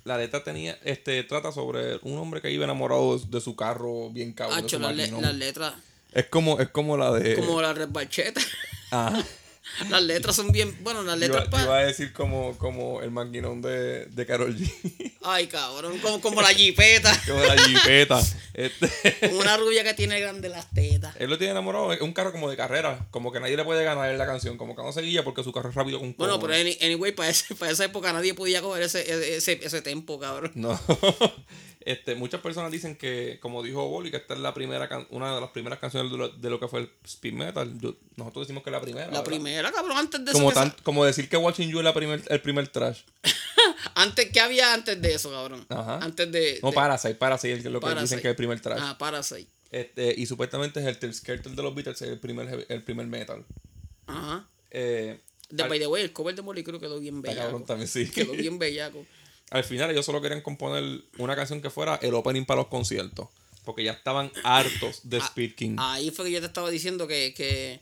Speaker 1: La letra tenía, este, trata sobre un hombre que iba enamorado de, de su carro bien cabrón.
Speaker 2: las las letras,
Speaker 1: Es como, es como la de.
Speaker 2: como la resbalcheta.
Speaker 1: Ajá. (laughs)
Speaker 2: Las letras son bien. Bueno, las letras pa-
Speaker 1: yo iba a decir como, como el maquinón de, de Carol G. (laughs)
Speaker 2: Ay, cabrón. Como, como la jipeta. (laughs)
Speaker 1: como la jipeta. Este,
Speaker 2: una rubia que tiene grande las tetas.
Speaker 1: él lo tiene enamorado. Es un carro como de carrera. Como que nadie le puede ganar en la canción. Como que no se guía porque su carro es rápido con
Speaker 2: Bueno, pero any- anyway, para, ese, para esa época nadie podía coger ese, ese, ese tempo, cabrón.
Speaker 1: No. Este, muchas personas dicen que, como dijo Boli, que esta es la primera can- una de las primeras canciones de lo, de lo que fue el speed metal. Yo- nosotros decimos que es la primera.
Speaker 2: La
Speaker 1: ¿verdad?
Speaker 2: primera, cabrón, antes de
Speaker 1: Como,
Speaker 2: eso. que
Speaker 1: tan, como decir que Watching You es la primer, el primer trash. (laughs)
Speaker 2: Antes, ¿qué había antes de eso, cabrón?
Speaker 1: Ajá.
Speaker 2: Antes de.
Speaker 1: No,
Speaker 2: de-
Speaker 1: Parasite, Parasite es lo que
Speaker 2: Parasite.
Speaker 1: dicen que es el primer trash.
Speaker 2: Ah, Parasite.
Speaker 1: Este, y supuestamente es el Till Skelter de los Beatles, el primer, el primer metal.
Speaker 2: Ajá.
Speaker 1: Eh,
Speaker 2: De,
Speaker 1: al-
Speaker 2: by the way, el cover de Molly creo quedó bien
Speaker 1: está cabrón
Speaker 2: bellaco.
Speaker 1: también, sí.
Speaker 2: Quedó bien bellaco. (laughs)
Speaker 1: Al final ellos solo querían componer una canción que fuera el opening para los conciertos. Porque ya estaban hartos de
Speaker 2: Ah,
Speaker 1: Speed King.
Speaker 2: Ahí fue que yo te estaba diciendo que, que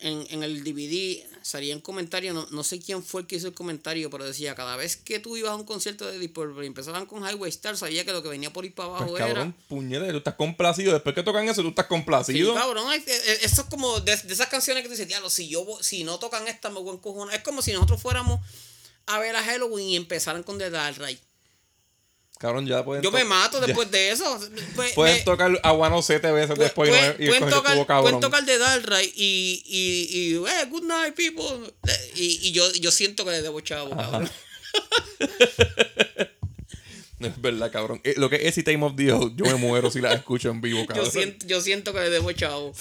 Speaker 2: en, en el DVD salía un comentario, no, no sé quién fue el que hizo el comentario, pero decía, cada vez que tú ibas a un concierto de Deep Purple y empezaban con Highway Star, sabía que lo que venía por ir para abajo
Speaker 1: Pues,
Speaker 2: era...
Speaker 1: cabrón, puñete, tú estás complacido. Después que tocan eso, tú estás
Speaker 2: Sí,
Speaker 1: complacido.
Speaker 2: cabrón, es- es- eso es como de, de esas canciones que tú dices, diablo, si yo si no tocan esta me voy a encojonar". Es como si nosotros fuéramos a ver a Halloween y empezaran con The Dark Ride.
Speaker 1: cabrón, ya pueden
Speaker 2: Yo me
Speaker 1: to-
Speaker 2: mato
Speaker 1: ya
Speaker 2: después de eso. (laughs) Me-
Speaker 1: Pueden
Speaker 2: me-
Speaker 1: tocar Aguano siete veces
Speaker 2: pu-
Speaker 1: después y, no, y
Speaker 2: pueden tocar,
Speaker 1: estuvo cabrón.
Speaker 2: pueden tocar The Dark Ride y, y, y eh, good night, people. Y, y yo, yo siento que le debo chavo, cabrón. (laughs)
Speaker 1: Es verdad, cabrón. Eh, Lo que es Time of the Oath, yo me muero si la escucho en vivo, (laughs)
Speaker 2: Yo
Speaker 1: cabrón.
Speaker 2: siento, yo siento que le debo chavo.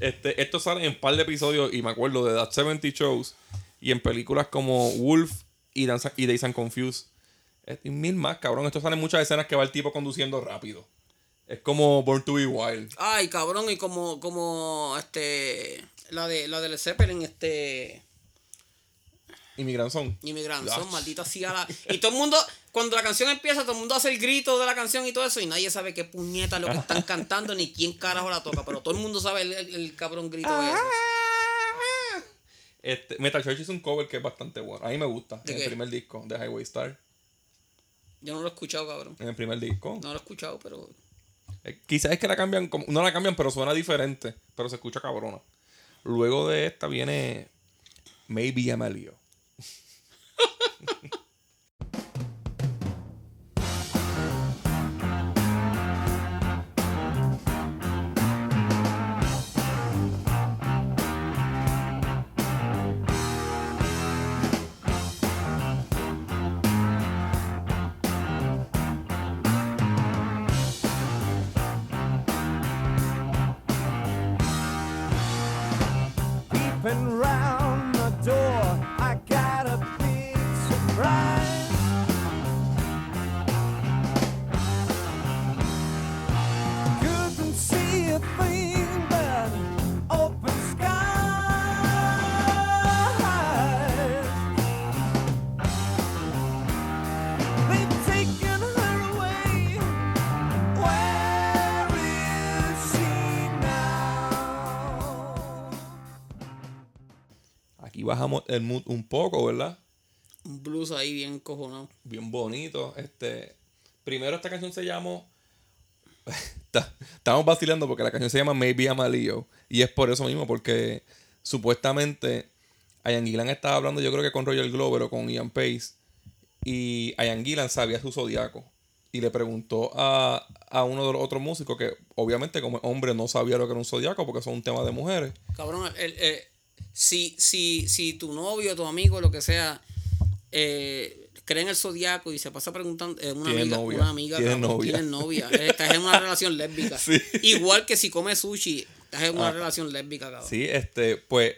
Speaker 1: Este, esto sale en par de episodios y me acuerdo de That 70 Shows y en películas como Wolf y, Dance, y Days and Confused. Y mil más, cabrón. Esto sale en muchas escenas que va el tipo conduciendo rápido. Es como Born to be Wild.
Speaker 2: Ay, cabrón, y como, como este la de la del Zeppelin, este
Speaker 1: Inmigranzón.
Speaker 2: Inmigranzón, maldita sea la. Y todo el mundo, cuando la canción empieza, todo el mundo hace el grito de la canción y todo eso, y nadie sabe qué puñeta es lo que están cantando ni quién carajo la toca, pero todo el mundo sabe el, el- el cabrón grito ese.
Speaker 1: Este, Metal Church es un cover que es bastante bueno. A mí me gusta.
Speaker 2: ¿De
Speaker 1: en
Speaker 2: qué?
Speaker 1: el primer disco de Highway Star.
Speaker 2: Yo no lo he escuchado, cabrón.
Speaker 1: En el primer disco.
Speaker 2: No lo he escuchado, pero.
Speaker 1: Eh, Quizás es que la cambian, como, no la cambian, pero suena diferente. Pero se escucha cabrona. Luego de esta viene Maybe Amelio. (laughs) bajamos el mood un poco, ¿verdad?
Speaker 2: Un blues ahí bien cojonado.
Speaker 1: Bien bonito. Este, primero esta canción se llamó... (laughs) Estamos vacilando porque la canción se llama Maybe I'm a Leo. Y es por eso mismo, porque supuestamente Ian Gillan estaba hablando, yo creo que con Roger Glover o con Ian Pace. Y Ian Gillan sabía su zodiaco. Y le preguntó a, a uno de los otros músicos que, obviamente, como hombre, no sabía lo que era un zodiaco porque son un tema de mujeres.
Speaker 2: Cabrón, el, el- si, si, si tu novio, tu amigo, lo que sea, eh, cree en el zodiaco y se pasa preguntando, eh, una
Speaker 1: Tiene
Speaker 2: amiga,
Speaker 1: novia.
Speaker 2: una amiga,
Speaker 1: Tiene
Speaker 2: cabrón,
Speaker 1: novia.
Speaker 2: tienes novia, estás en una relación lésbica. (laughs)
Speaker 1: Sí.
Speaker 2: Igual que si comes sushi, estás en una
Speaker 1: Ah.
Speaker 2: relación lésbica, cabrón.
Speaker 1: Sí, este, pues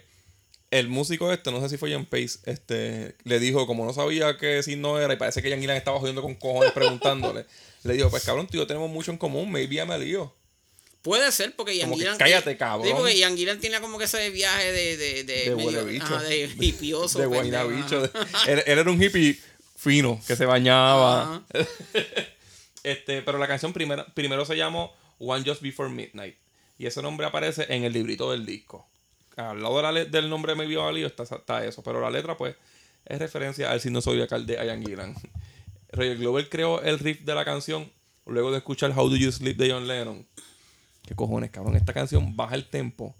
Speaker 1: el músico este, no sé si fue Ian Pace, este, le dijo, como no sabía qué signo era, y parece que Ian Gillan estaba jodiendo con cojones preguntándole, le dijo, pues cabrón, tío, tenemos mucho en común, maybe I'm a lío.
Speaker 2: Puede ser porque Ian Gillan-
Speaker 1: cállate, cabrón.
Speaker 2: Sí, porque Ian Gillan tenía como que ese viaje de. De, de,
Speaker 1: De
Speaker 2: medio-
Speaker 1: huele bicho.
Speaker 2: ajá, de hipioso.
Speaker 1: de Guaynabicho. de- él, él era un hippie fino, que se bañaba. (laughs) Este, pero la canción primero, primero se llamó One Just Before Midnight. Y ese nombre aparece en el librito del disco. Al lado de la del nombre de Maybe Leo está, está eso. Pero la letra, pues, es referencia al signo zodiacal de Ian Gillan. (laughs) Roger Glover creó el riff de la canción luego de escuchar How Do You Sleep de John Lennon. ¿Qué cojones, cabrón? Esta canción baja el tempo,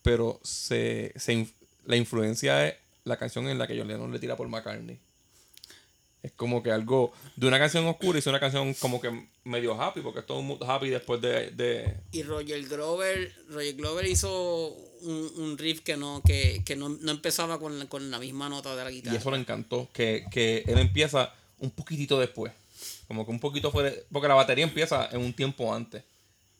Speaker 1: pero se, se la influencia es la canción en la que John Lennon le tira por McCartney. Es como que algo de una canción oscura y una canción como que medio happy, porque es todo un mood happy después de, de-
Speaker 2: Y Roger Glover, Roger Glover hizo un, un riff que no, que, que no, no empezaba con, la- con la misma nota de la
Speaker 1: Y
Speaker 2: guitarra.
Speaker 1: eso le encantó, que, que él empieza un poquitito después. Como que un poquito fuera. Porque la batería empieza en un tiempo antes.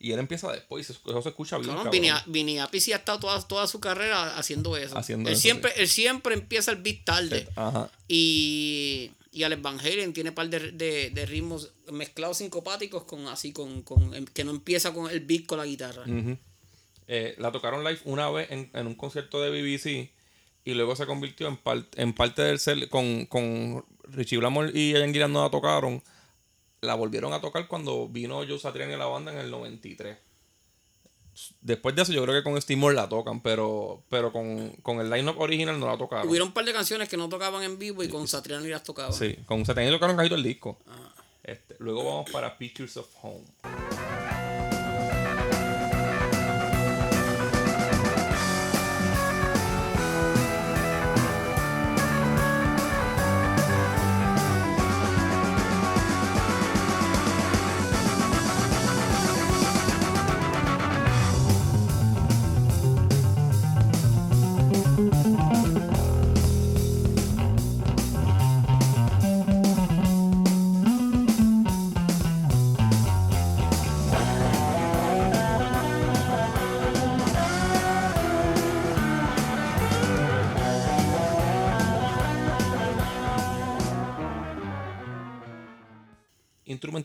Speaker 1: Y él empieza después y eso se escucha bien.
Speaker 2: Vini, Vini Appice sí ha estado toda, toda su carrera haciendo eso.
Speaker 1: Haciendo
Speaker 2: él,
Speaker 1: eso,
Speaker 2: siempre,
Speaker 1: sí.
Speaker 2: él siempre empieza el beat tarde.
Speaker 1: Ajá.
Speaker 2: Y, y Alex Van Halen tiene un par de, de, de ritmos mezclados sincopáticos con así con, con em, que no empieza con el beat con la guitarra.
Speaker 1: Eh, la tocaron live una vez en, en un concierto de BBC y luego se convirtió en, par- en parte del set con, con Richie Blackmore y Ian Gillan no la tocaron. La volvieron a tocar cuando vino Joe Satriani en la banda en el 93. Después de eso, yo creo que con Steamboat la tocan, pero, pero con, con el line-up original no la tocaron.
Speaker 2: Hubieron un par de canciones que no tocaban en vivo y con Satriani las tocaban.
Speaker 1: Sí, con Satanás tocaron casi todo el disco.
Speaker 2: Ah.
Speaker 1: Este, luego vamos para Pictures of Home.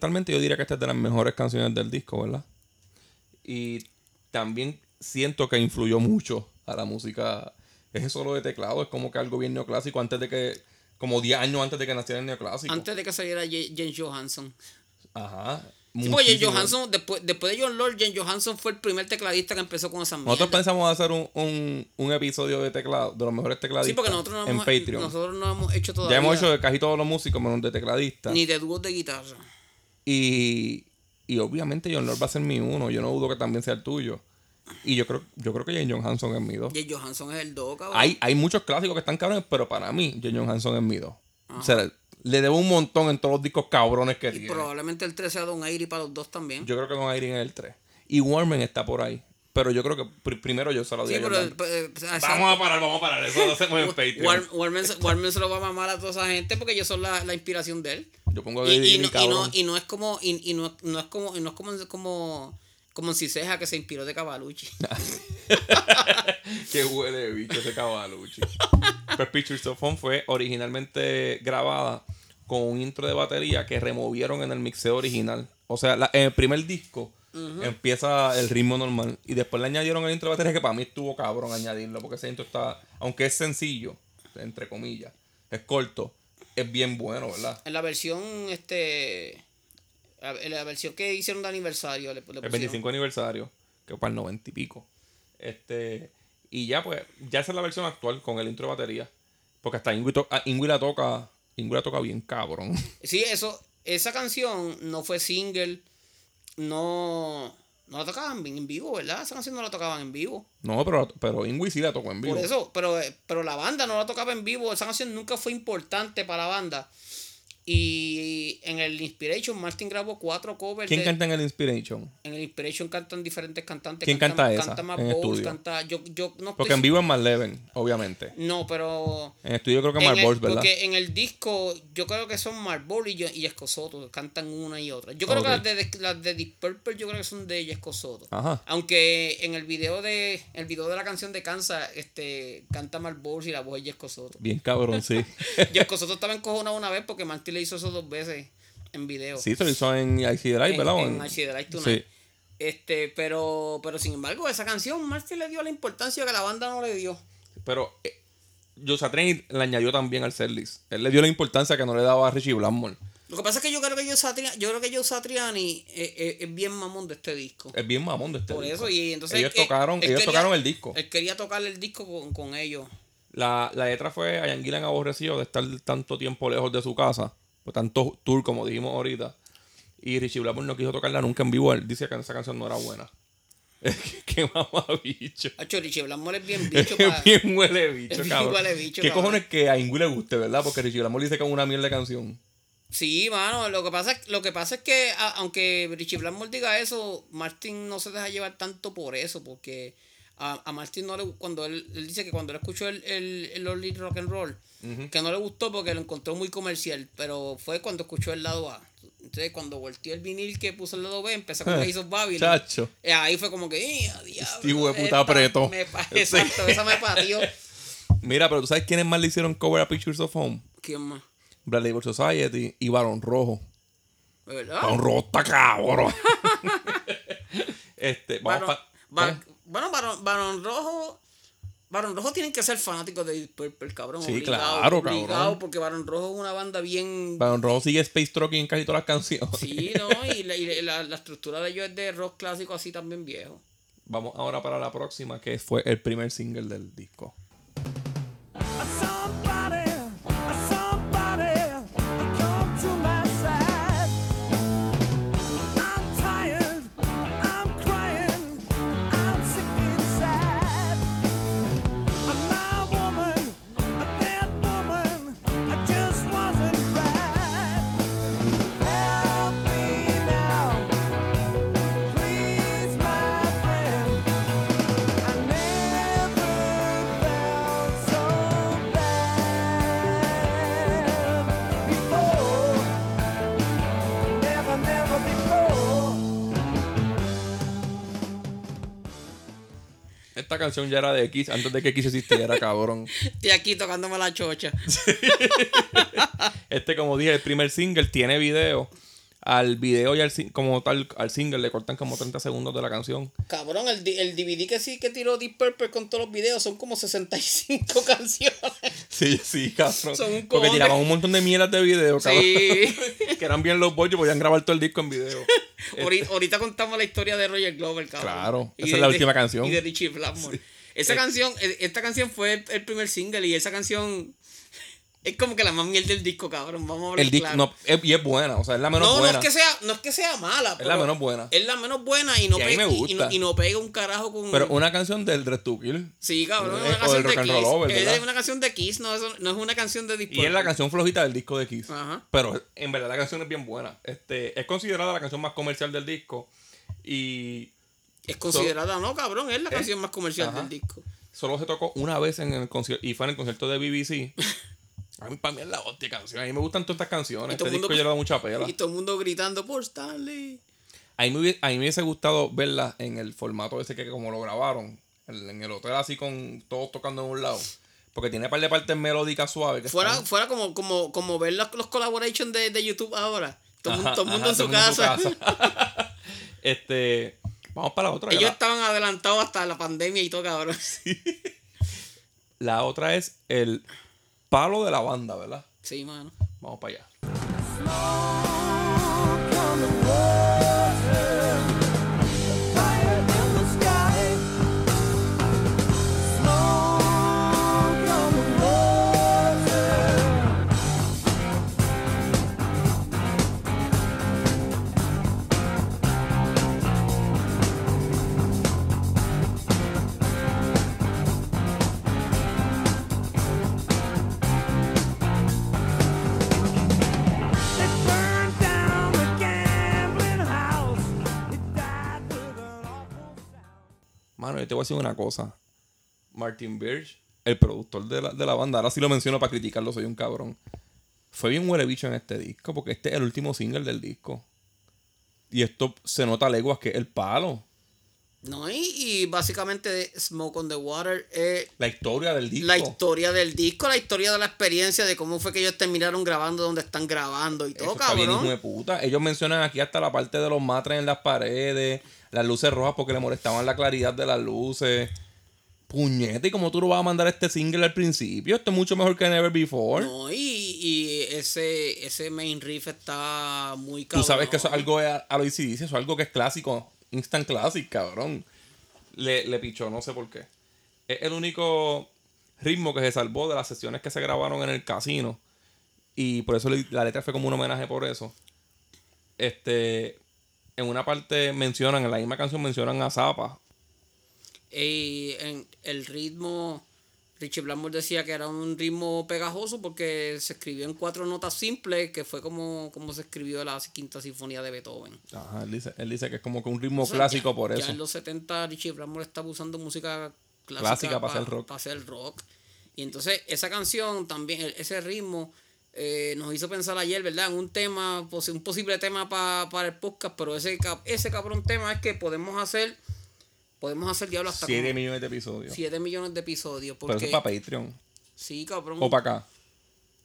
Speaker 1: Instrumentalmente yo diría que esta es de las mejores canciones del disco, ¿verdad? Y también siento que influyó mucho a la música. Ese solo de teclado es como que algo bien neoclásico antes de que, como 10 años antes de que naciera el neoclásico.
Speaker 2: Antes de que saliera James Johansson.
Speaker 1: Ajá.
Speaker 2: Sí,
Speaker 1: muchísimo.
Speaker 2: Johansson, después, después de John Lord, James Johansson fue el primer tecladista que empezó con esa mierda.
Speaker 1: Nosotros pensamos hacer un, un, un episodio de teclado, de los mejores tecladistas
Speaker 2: Sí, porque nosotros no,
Speaker 1: en
Speaker 2: hemos,
Speaker 1: Patreon.
Speaker 2: nosotros no hemos hecho todavía
Speaker 1: ya hemos hecho de casi todos los músicos, menos de tecladistas.
Speaker 2: ni de dúos de guitarra.
Speaker 1: Y, y obviamente John Lord va a ser mi uno. Yo no dudo que también sea el tuyo. Y yo creo, yo creo que James Johansson es mi dos.
Speaker 2: James Johansson es el do, cabrón.
Speaker 1: Hay, hay muchos clásicos que están cabrones, pero para mí, James Johansson es mi dos. O sea, le debo un montón en todos los discos cabrones que
Speaker 2: y
Speaker 1: tiene.
Speaker 2: probablemente el 3 sea Don Airy para los dos también.
Speaker 1: Yo creo que Don Irene es el 3. Y Warman está por ahí. Pero yo creo que pr- primero yo se lo
Speaker 2: sí,
Speaker 1: diría a
Speaker 2: pero...
Speaker 1: Jordan.
Speaker 2: eh.
Speaker 1: Vamos a parar, vamos a parar. Eso lo hacemos en (laughs) Patreon.
Speaker 2: War- Warman, se- Warman se lo va a mamar a toda esa gente porque ellos son la, la inspiración de él.
Speaker 1: Yo pongo a
Speaker 2: Y, y
Speaker 1: Diddy,
Speaker 2: no, y, no, y no es como y, y no, no es como y no es como como como en Ciseja que se inspiró de Cavalucci. (laughs)
Speaker 1: Qué huele de bicho ese cabaluchi. (laughs) pues Pictures of fue originalmente grabada con un intro de batería que removieron en el mixeo original. O sea, la- en el primer disco empieza el ritmo normal. Y después le añadieron el intro de batería que para mí estuvo cabrón añadirlo. Porque ese intro está, aunque es sencillo, entre comillas, es corto, es bien bueno, ¿verdad?
Speaker 2: En la versión este en la versión que hicieron de aniversario le, le
Speaker 1: El
Speaker 2: pusieron.
Speaker 1: 25 aniversario, que para el 90 y pico. Este, y ya pues, ya esa es la versión actual con el intro de batería. Porque hasta Ingui, to- ah, Ingui la toca, Ingui la toca bien cabrón.
Speaker 2: Sí, eso esa canción no fue single, no no la tocaban en vivo, ¿verdad? Esa canción no la tocaban en vivo.
Speaker 1: No, pero, pero Ingui sí la tocó en vivo.
Speaker 2: Por eso, pero, eh, pero la banda no la tocaba en vivo. Esa canción nunca fue importante para la banda. Y en el Inspiration, Martin grabó cuatro covers.
Speaker 1: ¿Quién
Speaker 2: de-
Speaker 1: canta en el Inspiration?
Speaker 2: En el Inspiration cantan diferentes cantantes.
Speaker 1: ¿Quién
Speaker 2: cantan-
Speaker 1: canta esa
Speaker 2: Canta más
Speaker 1: en
Speaker 2: Bowles,
Speaker 1: estudio?
Speaker 2: canta. Yo, yo no
Speaker 1: Porque
Speaker 2: estoy
Speaker 1: en vivo es más Leven, obviamente.
Speaker 2: No, pero.
Speaker 1: En estudio creo que
Speaker 2: en
Speaker 1: Mark ¿verdad?
Speaker 2: Porque en el disco, yo creo que son Marble y, yo- y Escosoto, cantan una y otra. Yo creo que las de, las de Deep Purple, yo creo que son de Escosoto.
Speaker 1: Ajá.
Speaker 2: Aunque en el video de el video de la canción de Kansas, este, canta Marble y la voz es Jesco Soto.
Speaker 1: Bien cabrón, sí. (laughs)
Speaker 2: Jesco Soto estaba encojonado una vez porque Marty le hizo eso dos veces en video.
Speaker 1: sí, se lo hizo en IC Drive,
Speaker 2: en,
Speaker 1: ¿verdad?
Speaker 2: En I See the Light Tonight.
Speaker 1: Sí.
Speaker 2: Este, pero, pero sin embargo, esa canción Marty le dio la importancia que la banda no le dio.
Speaker 1: Pero eh, Train le añadió también al setlist. Él le dio la importancia que no le daba a Richie Blackmore.
Speaker 2: Lo que pasa es que yo creo que Joe Satriani, yo creo que Joe Satriani eh, eh, es bien mamón de este disco.
Speaker 1: Es bien mamón de este
Speaker 2: Por
Speaker 1: disco.
Speaker 2: eso, y entonces.
Speaker 1: Ellos
Speaker 2: eh,
Speaker 1: tocaron,
Speaker 2: él
Speaker 1: ellos
Speaker 2: quería-
Speaker 1: tocaron el disco.
Speaker 2: Él quería tocar el disco con, con ellos.
Speaker 1: La, la letra fue a Ian Gillan aborrecido de estar tanto tiempo lejos de su casa, por tanto tour como dijimos ahorita. Y Richie Blackmore no quiso tocarla nunca en vivo. Él dice que esa canción no era buena. (laughs) Qué mamabicho.
Speaker 2: Hacho, Richie Blackmore es bien (laughs) bicho
Speaker 1: Es
Speaker 2: para.
Speaker 1: bien huele bicho,
Speaker 2: Es bien
Speaker 1: cabrón.
Speaker 2: huele bicho,
Speaker 1: ¿Qué
Speaker 2: cabrón.
Speaker 1: cojones que a Ingui le guste, verdad? Porque Richie Blackmore dice que es una mierda de canción.
Speaker 2: Sí, mano, lo que pasa es, lo que pasa es que a- aunque Richie Blackmore diga eso, Martin no se deja llevar tanto por eso, porque a, a Martin no le cuando él, él dice que cuando él escuchó el, el, el Early Rock and Roll, que no le gustó porque lo encontró muy comercial, pero fue cuando escuchó el lado A. Entonces cuando volteó el vinil que puso el lado B, empezó con Ace of Babylon.
Speaker 1: Chacho.
Speaker 2: Eh, ahí fue como que, ¡eh, diablo!
Speaker 1: Este puta (laughs) Sí.
Speaker 2: Exacto, esa me parió. (laughs)
Speaker 1: Mira, pero ¿tú sabes quiénes más le hicieron cover a Pictures of Home?
Speaker 2: ¿Quién más?
Speaker 1: Black Label Society y Barón Rojo.
Speaker 2: ¿Verdad?
Speaker 1: Barón Rojo está cabrón. (laughs) este, vamos pa- ¿cómo?
Speaker 2: Bueno, Barón, Barón Rojo. Barón Rojo tienen que ser fanáticos de Deep Purple, cabrón.
Speaker 1: Sí,
Speaker 2: obligado,
Speaker 1: claro,
Speaker 2: obligado,
Speaker 1: cabrón.
Speaker 2: Porque Barón Rojo es una banda bien.
Speaker 1: Barón Rojo sigue Space Trucking en casi todas las canciones.
Speaker 2: Sí, ¿no? Y, (laughs) la, y la, la estructura de ellos es de rock clásico así también viejo.
Speaker 1: Vamos ahora para la próxima, que fue el primer single del disco. Esta canción ya era de Kiss antes de que Kiss existiera, (laughs) cabrón.
Speaker 2: Estoy aquí tocándome la chocha. (laughs)
Speaker 1: Este, como dije, el primer single tiene video. Al video y al como tal, al single le cortan como 30 segundos de la canción.
Speaker 2: Cabrón, el, el DVD que sí que tiró Deep Purple con todos los videos son como 65 (laughs) canciones.
Speaker 1: Sí, sí, cabrón.
Speaker 2: Son un
Speaker 1: Porque tiraban un montón de mierdas de video, cabrón.
Speaker 2: Sí. (laughs)
Speaker 1: que eran bien los bollos, podían grabar todo el disco en video. (laughs)
Speaker 2: Ahorita, ahorita contamos la historia de Roger Glover, cabrón.
Speaker 1: Claro,
Speaker 2: Y
Speaker 1: esa
Speaker 2: de-
Speaker 1: es la
Speaker 2: de-
Speaker 1: última canción.
Speaker 2: Y de Richie Blackmore. Esa
Speaker 1: Eh.
Speaker 2: canción, eh, esta canción fue el, el primer single y esa canción es como que la más miel del disco, cabrón. Vamos a hablar
Speaker 1: El disco,
Speaker 2: claro.
Speaker 1: no, es- y es buena, o sea, es la menos
Speaker 2: no,
Speaker 1: buena.
Speaker 2: no es que sea, no es que sea mala.
Speaker 1: Es
Speaker 2: pero
Speaker 1: la menos buena.
Speaker 2: Es la menos buena y no,
Speaker 1: Y a mí
Speaker 2: pe-
Speaker 1: me
Speaker 2: y- y
Speaker 1: gusta.
Speaker 2: no, y no pega un carajo con.
Speaker 1: Pero una canción del Dress to Kill.
Speaker 2: Sí, cabrón,
Speaker 1: Eh,
Speaker 2: es una
Speaker 1: o
Speaker 2: canción de Kiss.
Speaker 1: Roll Over,
Speaker 2: es una canción de Kiss, no, eso no es una canción de Deep
Speaker 1: Y es la canción flojita del disco de Kiss.
Speaker 2: Ajá.
Speaker 1: Pero en verdad la canción es bien buena. Este, es considerada la canción más comercial del disco. Y
Speaker 2: Es considerada, no, cabrón, es la
Speaker 1: ¿Eh?
Speaker 2: canción más comercial
Speaker 1: Ajá.
Speaker 2: del disco.
Speaker 1: solo se tocó una vez en el concierto. Y fue en el concierto de BBC. (laughs) A mí, para mí es la hostia canción. A mí me gustan todas estas canciones. Este
Speaker 2: mundo-
Speaker 1: disco yo le da mucha pela.
Speaker 2: Y todo el mundo gritando por Stanley.
Speaker 1: A mí, me hubiese, a mí me hubiese gustado verla en el formato ese que como lo grabaron. En, el hotel así con todos tocando en un lado. Porque tiene un par de partes melódicas suaves. que
Speaker 2: Fuera,
Speaker 1: están-
Speaker 2: fuera como, como, como ver los, los collaborations de, de YouTube ahora. Todo, el mundo-
Speaker 1: Ajá,
Speaker 2: todo el mundo
Speaker 1: ajá,
Speaker 2: en su
Speaker 1: todo
Speaker 2: casa. (laughs)
Speaker 1: este. Vamos para la otra.
Speaker 2: Ellos
Speaker 1: La,
Speaker 2: estaban adelantados hasta la pandemia y todo, cabrón.
Speaker 1: la otra es el palo de la banda, ¿verdad?
Speaker 2: Sí, mano.
Speaker 1: Vamos para allá. Mano, yo te voy a decir una cosa. Martin Birch, el productor de la, de la banda, ahora sí lo menciono para criticarlo, soy un cabrón. Fue bien huele bicho en este disco, porque este es el último single del disco. Y esto se nota a leguas que es el palo.
Speaker 2: No, y, y básicamente Smoke on the Water es
Speaker 1: La historia del disco.
Speaker 2: la historia del disco, la historia de la experiencia de cómo fue que ellos terminaron grabando donde están grabando y
Speaker 1: Eso
Speaker 2: todo,
Speaker 1: está bien, hijo
Speaker 2: cabrón.
Speaker 1: de puta. Ellos mencionan aquí hasta la parte de los matres en las paredes, las luces rojas porque le molestaban la claridad de las luces. Puñete, ¿y cómo tú lo vas a mandar este single al principio? Esto es mucho mejor que Never Before.
Speaker 2: No, y, y ese, ese main riff está muy
Speaker 1: Tú
Speaker 2: cabrón.
Speaker 1: sabes que eso es algo a, a lo dice, eso es algo que es clásico, instant classic, cabrón. Le, le pichó, no sé por qué. Es el único ritmo que se salvó de las sesiones que se grabaron en el casino. Y por eso la letra fue como un homenaje por eso. Este, en una parte mencionan, en la misma canción mencionan a Zappa.
Speaker 2: Y en el ritmo, Richie Blackmore decía que era un ritmo pegajoso porque se escribió en cuatro notas simples, que fue como, como se escribió la quinta sinfonía de Beethoven.
Speaker 1: Ajá, él dice, él dice que es como que un ritmo
Speaker 2: O sea,
Speaker 1: clásico
Speaker 2: ya-
Speaker 1: por
Speaker 2: Ya
Speaker 1: eso.
Speaker 2: en los 70 Richie Blackmore estaba usando música clásica,
Speaker 1: Clásica para hacer rock.
Speaker 2: para hacer rock. Y entonces esa canción también, el- ese ritmo, eh, nos hizo pensar ayer, ¿verdad? En un tema, un posible tema pa- para el podcast, pero ese, ese cabrón tema es que podemos hacer, podemos hacer diablo hasta
Speaker 1: 7
Speaker 2: como
Speaker 1: millones de episodios.
Speaker 2: 7 millones de episodios.
Speaker 1: Pero eso
Speaker 2: Porque,
Speaker 1: es para Patreon.
Speaker 2: sí, cabrón.
Speaker 1: O para acá.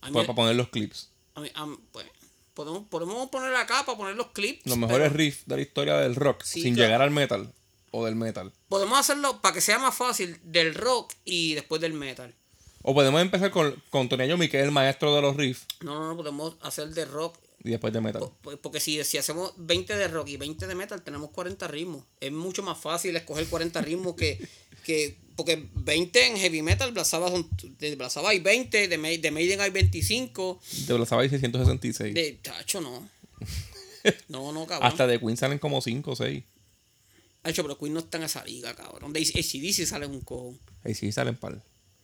Speaker 2: mí-
Speaker 1: Para, para poner los clips.
Speaker 2: a mí- a mí- pues, podemos, podemos poner acá para poner los clips.
Speaker 1: Los mejores riffs de la historia del rock.
Speaker 2: Sí,
Speaker 1: sin
Speaker 2: claro.
Speaker 1: llegar al metal. O del metal.
Speaker 2: Podemos hacerlo para que sea más fácil del rock y después del metal.
Speaker 1: O podemos empezar con, con Tony Iommi, que es el maestro de los riffs.
Speaker 2: No, no, no, podemos hacer de rock
Speaker 1: Y después de metal.
Speaker 2: Po- Porque si, si hacemos 20 de rock y 20 de metal, tenemos 40 ritmos. Es mucho más fácil escoger 40 ritmos que. (laughs) que porque 20 en heavy metal, Black Sabbath, son- de Black Sabbath hay 20, de, Ma- de Maiden hay 25.
Speaker 1: De Black Sabbath hay 666.
Speaker 2: De Tacho, no. (laughs) No, no, cabrón.
Speaker 1: Hasta de Queen salen como 5 o 6.
Speaker 2: Tacho, pero Queen no está en esa liga, cabrón. De ACDC sale un cojón.
Speaker 1: Sí salen par.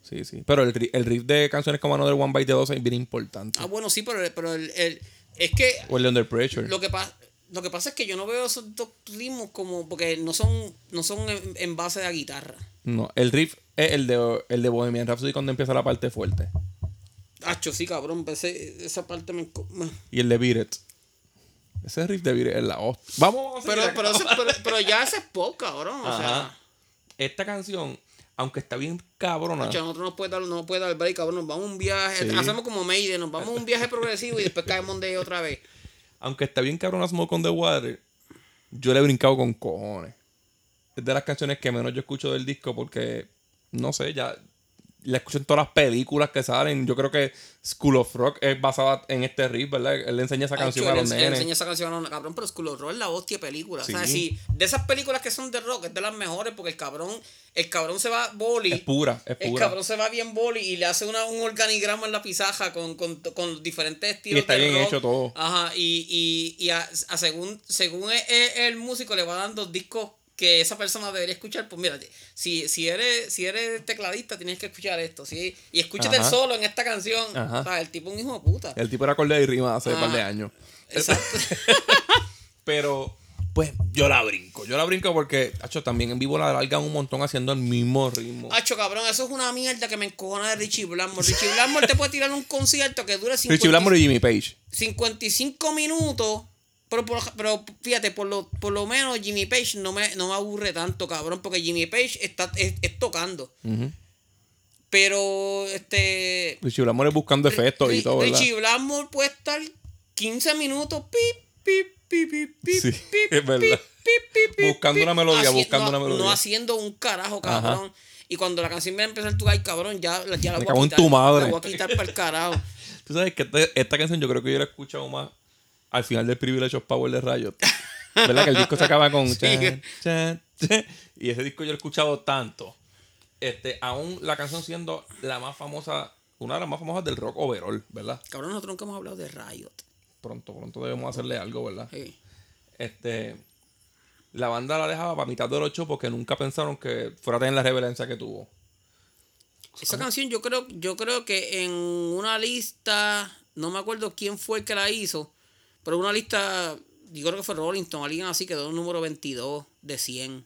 Speaker 1: Sí, sí. Pero el, el riff de canciones como Another One Bite the Dose es bien importante.
Speaker 2: Ah, bueno, sí, pero, pero el, el- es que
Speaker 1: O el de Under Pressure.
Speaker 2: lo que pasa. Lo que pasa es que yo no veo esos dos ritmos como. Porque no son, no son en, en base de guitarra.
Speaker 1: No, el riff es el de, el de Bohemian Rhapsody cuando empieza la parte fuerte.
Speaker 2: Hacho, sí, cabrón. ese- esa parte me.
Speaker 1: Y el de Beat It. Ese riff de Beat It es la hostia. Vamos a
Speaker 2: Pero, pero, ese- pero, pero ya ese es pop, cabrón. O
Speaker 1: Ajá.
Speaker 2: sea,
Speaker 1: Esta canción, aunque está bien cabrona.
Speaker 2: nosotros nos puede dar, no puede dar break, cabrón. Nos vamos a un viaje.
Speaker 1: Sí.
Speaker 2: Hacemos como Maiden, nos vamos a un viaje progresivo y después caemos de otra vez.
Speaker 1: Aunque está bien cabrona Smoke on the Water, yo le he brincado con cojones. Es de las canciones que menos yo escucho del disco porque, no sé, ya la escucho en todas las películas que salen. Yo creo que School of Rock es basada en este riff, ¿verdad? Él le enseña esa canción a los
Speaker 2: ense- él
Speaker 1: nenes.
Speaker 2: enseña esa canción a los cabrón, pero School of Rock es la hostia película. O sea,
Speaker 1: Sí.
Speaker 2: si de esas películas que son de rock, es de las mejores porque el cabrón, el cabrón se va boli.
Speaker 1: Es pura, es
Speaker 2: El
Speaker 1: pura.
Speaker 2: cabrón se va bien boli y le hace una, un organigrama en la pizarra con, con, con diferentes estilos.
Speaker 1: Y está
Speaker 2: de
Speaker 1: bien
Speaker 2: rock.
Speaker 1: hecho todo.
Speaker 2: Ajá, y, y, y a, a según, según e- e- el, músico le va dando discos que esa persona debería escuchar. Pues mira, si, si, eres, si eres tecladista, tienes que escuchar esto. ¿sí? Y escúchate
Speaker 1: Ajá.
Speaker 2: el solo en esta canción.
Speaker 1: Ajá.
Speaker 2: O sea, el tipo es un hijo de puta.
Speaker 1: El tipo era acorde y rima hace un par de años.
Speaker 2: Exacto. (laughs)
Speaker 1: Pero, pues, yo la brinco. Yo la brinco porque, hecho, también en vivo la largan un montón haciendo el mismo ritmo.
Speaker 2: Hacho, cabrón, eso es una mierda que me encojona de Richie Blackmore. Richie Blackmore te puede tirar un concierto que dure 50
Speaker 1: Richie Blackmore y Jimmy Page.
Speaker 2: 55 minutos. Pero, por- pero fíjate, por lo, por lo menos Jimmy Page no me, no me aburre tanto, cabrón, porque Jimmy Page está es, es tocando.
Speaker 1: Ujú.
Speaker 2: Pero, este.
Speaker 1: Richie Blackmore es buscando efectos y todo, ¿verdad?
Speaker 2: Richie Blackmore puede estar 15 minutos, pip, pip, pip, pip, pip,
Speaker 1: Sí,
Speaker 2: pip,
Speaker 1: es verdad.
Speaker 2: pip, pip,
Speaker 1: Buscando una melodía,
Speaker 2: haci-
Speaker 1: buscando
Speaker 2: no-
Speaker 1: una melodía.
Speaker 2: No haciendo un carajo, cabrón. Y cuando la canción va a empezar, tú, ay, cabrón, ya, ya la voy a quitar.
Speaker 1: tu madre.
Speaker 2: La voy a quitar para el carajo. (laughs)
Speaker 1: Tú sabes que este- esta canción yo creo que yo la he escuchado más al final del Privilege of Power de Riot. ¿Verdad? Que el disco se acaba con... (laughs) chan, chan, chan. y ese disco yo he escuchado tanto. Este, aún la canción siendo la más famosa, una de las más famosas del rock overall, ¿verdad?
Speaker 2: Cabrón, nosotros nunca hemos hablado de Riot.
Speaker 1: Pronto, pronto debemos hacerle algo, ¿verdad?
Speaker 2: Sí.
Speaker 1: Este, la banda la dejaba para mitad del 8 porque nunca pensaron que fuera a tener la reverencia que tuvo.
Speaker 2: Esa canción yo creo, yo creo que en una lista, no me acuerdo quién fue el que la hizo, pero una lista, yo creo que fue Rollington, alguien así quedó un número 22 de 100.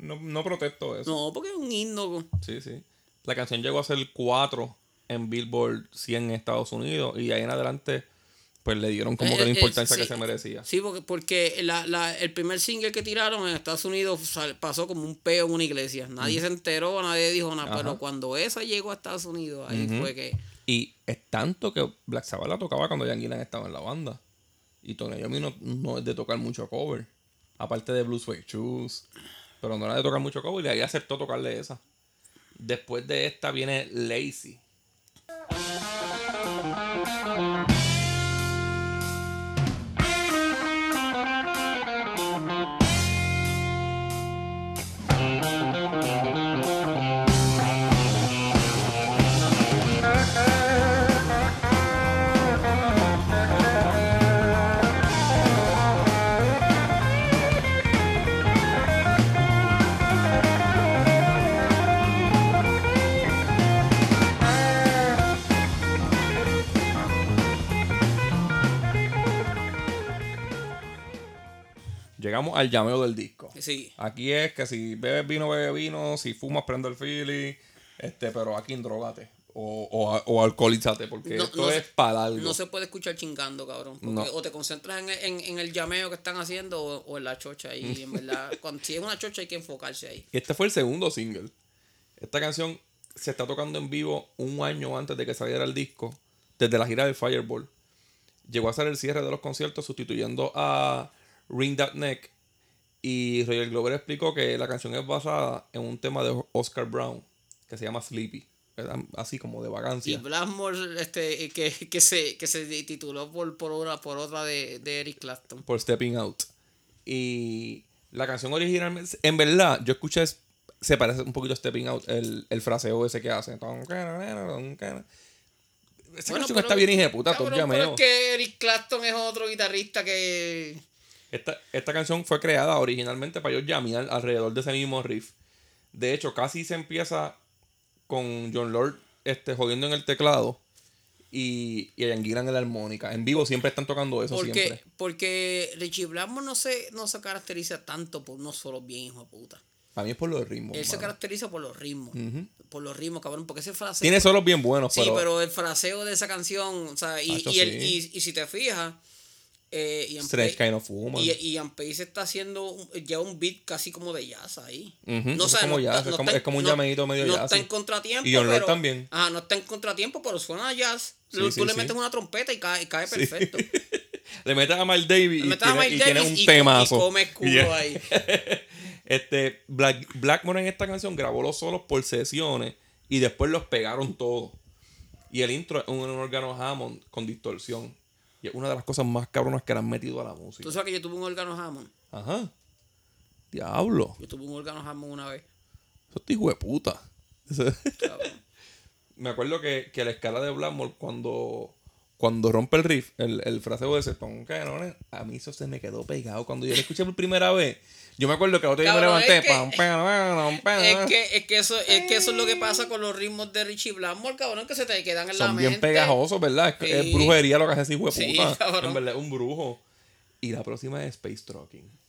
Speaker 1: No, no protesto eso.
Speaker 2: No, porque es un himno.
Speaker 1: Sí, sí. La canción llegó a ser 4 en Billboard 100 en Estados Unidos y de ahí en adelante pues le dieron como
Speaker 2: Eh,
Speaker 1: que la
Speaker 2: eh,
Speaker 1: importancia
Speaker 2: sí.
Speaker 1: que se merecía.
Speaker 2: Sí, porque, porque la, la- el primer single que tiraron en Estados Unidos sal- pasó como un peo en una iglesia. Nadie se enteró, nadie dijo nada.
Speaker 1: Ajá.
Speaker 2: Pero cuando esa llegó a Estados Unidos, ahí fue que.
Speaker 1: Y es tanto que Black Sabbath la tocaba cuando Gillan estaba en la banda. Y Tony Iommi no, no es de tocar mucho cover. Aparte de Blue Suede Shoes. Pero no era de tocar mucho cover y ahí aceptó tocarle esa. Después de esta viene Lazy. Llegamos al llameo del disco.
Speaker 2: Sí.
Speaker 1: Aquí es que si bebes vino, bebe vino, si fumas, prende el fili, este, pero aquí drogate o, o, o alcoholízate, porque
Speaker 2: No-
Speaker 1: esto
Speaker 2: no
Speaker 1: es
Speaker 2: se-
Speaker 1: para algo.
Speaker 2: No se puede escuchar chingando, cabrón.
Speaker 1: No.
Speaker 2: o te concentras en, en- en el llameo que están haciendo o, o en la chocha. Y en verdad, (laughs) cuando, si es una chocha hay que enfocarse ahí.
Speaker 1: Este fue el segundo single. Esta canción se está tocando en vivo un año antes de que saliera el disco, desde la gira del Fireball. Llegó a ser el cierre de los conciertos sustituyendo a Ring That Neck. Y Roger Glover explicó que la canción es basada en un tema de Oscar Brown que se llama Sleepy. Así como de
Speaker 2: Y
Speaker 1: vacancia.
Speaker 2: Blackmore, este, que, que se, que se tituló por, por una, por otra de, de Eric Clapton.
Speaker 1: por Stepping Out. Y la canción originalmente, en verdad, yo escuché, se parece un poquito a Stepping Out, el, el fraseo ese que hace. Esa
Speaker 2: Bueno,
Speaker 1: canción
Speaker 2: pero-
Speaker 1: está bien llameo.
Speaker 2: es que Eric Clapton es otro guitarrista que...
Speaker 1: Esta, esta canción fue creada originalmente para ellos llamear alrededor de ese mismo riff. De hecho, casi se empieza con John Lord este, jodiendo en el teclado y, y Ian Gillan en la armónica. En vivo siempre están tocando eso
Speaker 2: Porque,
Speaker 1: siempre.
Speaker 2: porque Richie Blackmore no se, no se caracteriza tanto por unos solos bien hijo de puta.
Speaker 1: Para mí es por los ritmos.
Speaker 2: Él se caracteriza por los ritmos. Por los ritmos, cabrón. Porque ese fraseo.
Speaker 1: Tiene solos bien buenos,
Speaker 2: Sí,
Speaker 1: pero,
Speaker 2: pero, el fraseo de esa canción, o sea, y, el-
Speaker 1: sí.
Speaker 2: y, y si te fijas, eh, Ian
Speaker 1: Strange
Speaker 2: Pace-
Speaker 1: Kind of Woman.
Speaker 2: y, y Ian Pace está haciendo ya un beat casi como de jazz ahí. No,
Speaker 1: es
Speaker 2: o sea,
Speaker 1: como
Speaker 2: no
Speaker 1: jazz,
Speaker 2: está-
Speaker 1: es
Speaker 2: no
Speaker 1: como-
Speaker 2: está en-
Speaker 1: es como un
Speaker 2: no-
Speaker 1: llameíto medio
Speaker 2: No
Speaker 1: jazz,
Speaker 2: está
Speaker 1: sí.
Speaker 2: en contratiempo.
Speaker 1: Y John
Speaker 2: pero-
Speaker 1: también.
Speaker 2: Ajá, no está en contratiempo, pero suena a jazz.
Speaker 1: Sí,
Speaker 2: tú
Speaker 1: sí,
Speaker 2: le
Speaker 1: sí.
Speaker 2: metes una trompeta y cae, cae perfecto. (laughs)
Speaker 1: Le metes a Miles Davis
Speaker 2: Le
Speaker 1: y,
Speaker 2: a
Speaker 1: tiene, y un
Speaker 2: y- y
Speaker 1: temazo.
Speaker 2: come (laughs) ahí. (laughs)
Speaker 1: Este, Black, Blackmore en esta canción grabó los solos por sesiones y después los pegaron todos. Y el intro es un, un órgano Hammond con distorsión. Y es una de las cosas más cabronas que le han metido a la música.
Speaker 2: Tú sabes que yo tuve un órgano Hammond.
Speaker 1: Ajá. Diablo.
Speaker 2: Yo tuve un órgano Hammond una vez.
Speaker 1: Eso es hijo de puta. (laughs) Me acuerdo que, que la escala de Blackmore cuando, cuando rompe el riff, el, el fraseo de ese pon, no, a mí eso se me quedó pegado. Cuando yo lo escuché por primera vez, yo me acuerdo que el otro día me levanté.
Speaker 2: es que-
Speaker 1: pam, pam, pam, (laughs)
Speaker 2: Es que, es, que eso, es que eso es lo que pasa con los ritmos de Richie Blackmore, cabrón, que se te quedan en la
Speaker 1: Son
Speaker 2: mente.
Speaker 1: bien pegajosos, ¿verdad? Es, brujería lo que hace ese hijo de
Speaker 2: Sí,
Speaker 1: puta. en verdad, es un brujo. Y la próxima es Space Trucking.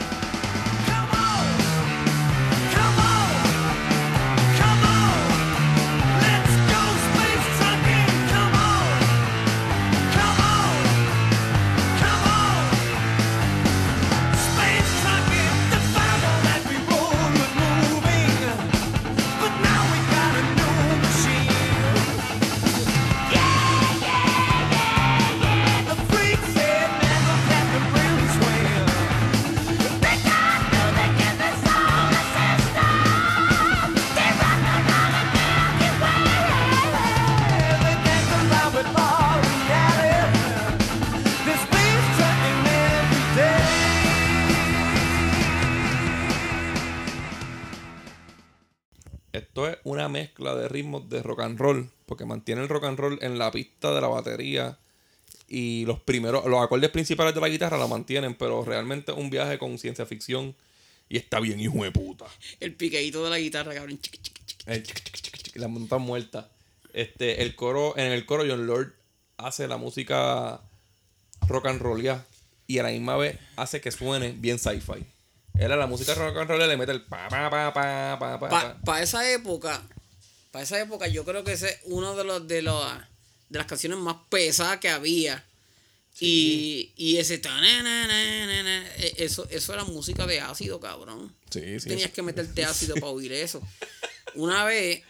Speaker 1: Ritmos de rock and roll, porque mantiene el rock and roll en la pista de la batería y los primeros, los acordes principales de la guitarra la mantienen, pero realmente es un viaje con ciencia ficción y está bien hijo de puta.
Speaker 2: El piqueíto de la guitarra, cabrón. chiqui, chiqui, chiqui.
Speaker 1: El la monta muerta. Este, el coro, en el coro John Lord hace la música rock and roll ya y a la misma vez hace que suene bien sci-fi. Él a la música rock and roll le mete el pa pa pa pa pa pa.
Speaker 2: Para
Speaker 1: pa.
Speaker 2: esa época, para esa época, yo creo que ese es uno de los de los de las canciones más pesadas que había. Y, y ese ta- na, na, na, eh, eso, eso era música de ácido, cabrón.
Speaker 1: Sí, sí.
Speaker 2: Tenías que meterte ácido para oír eso. Una vez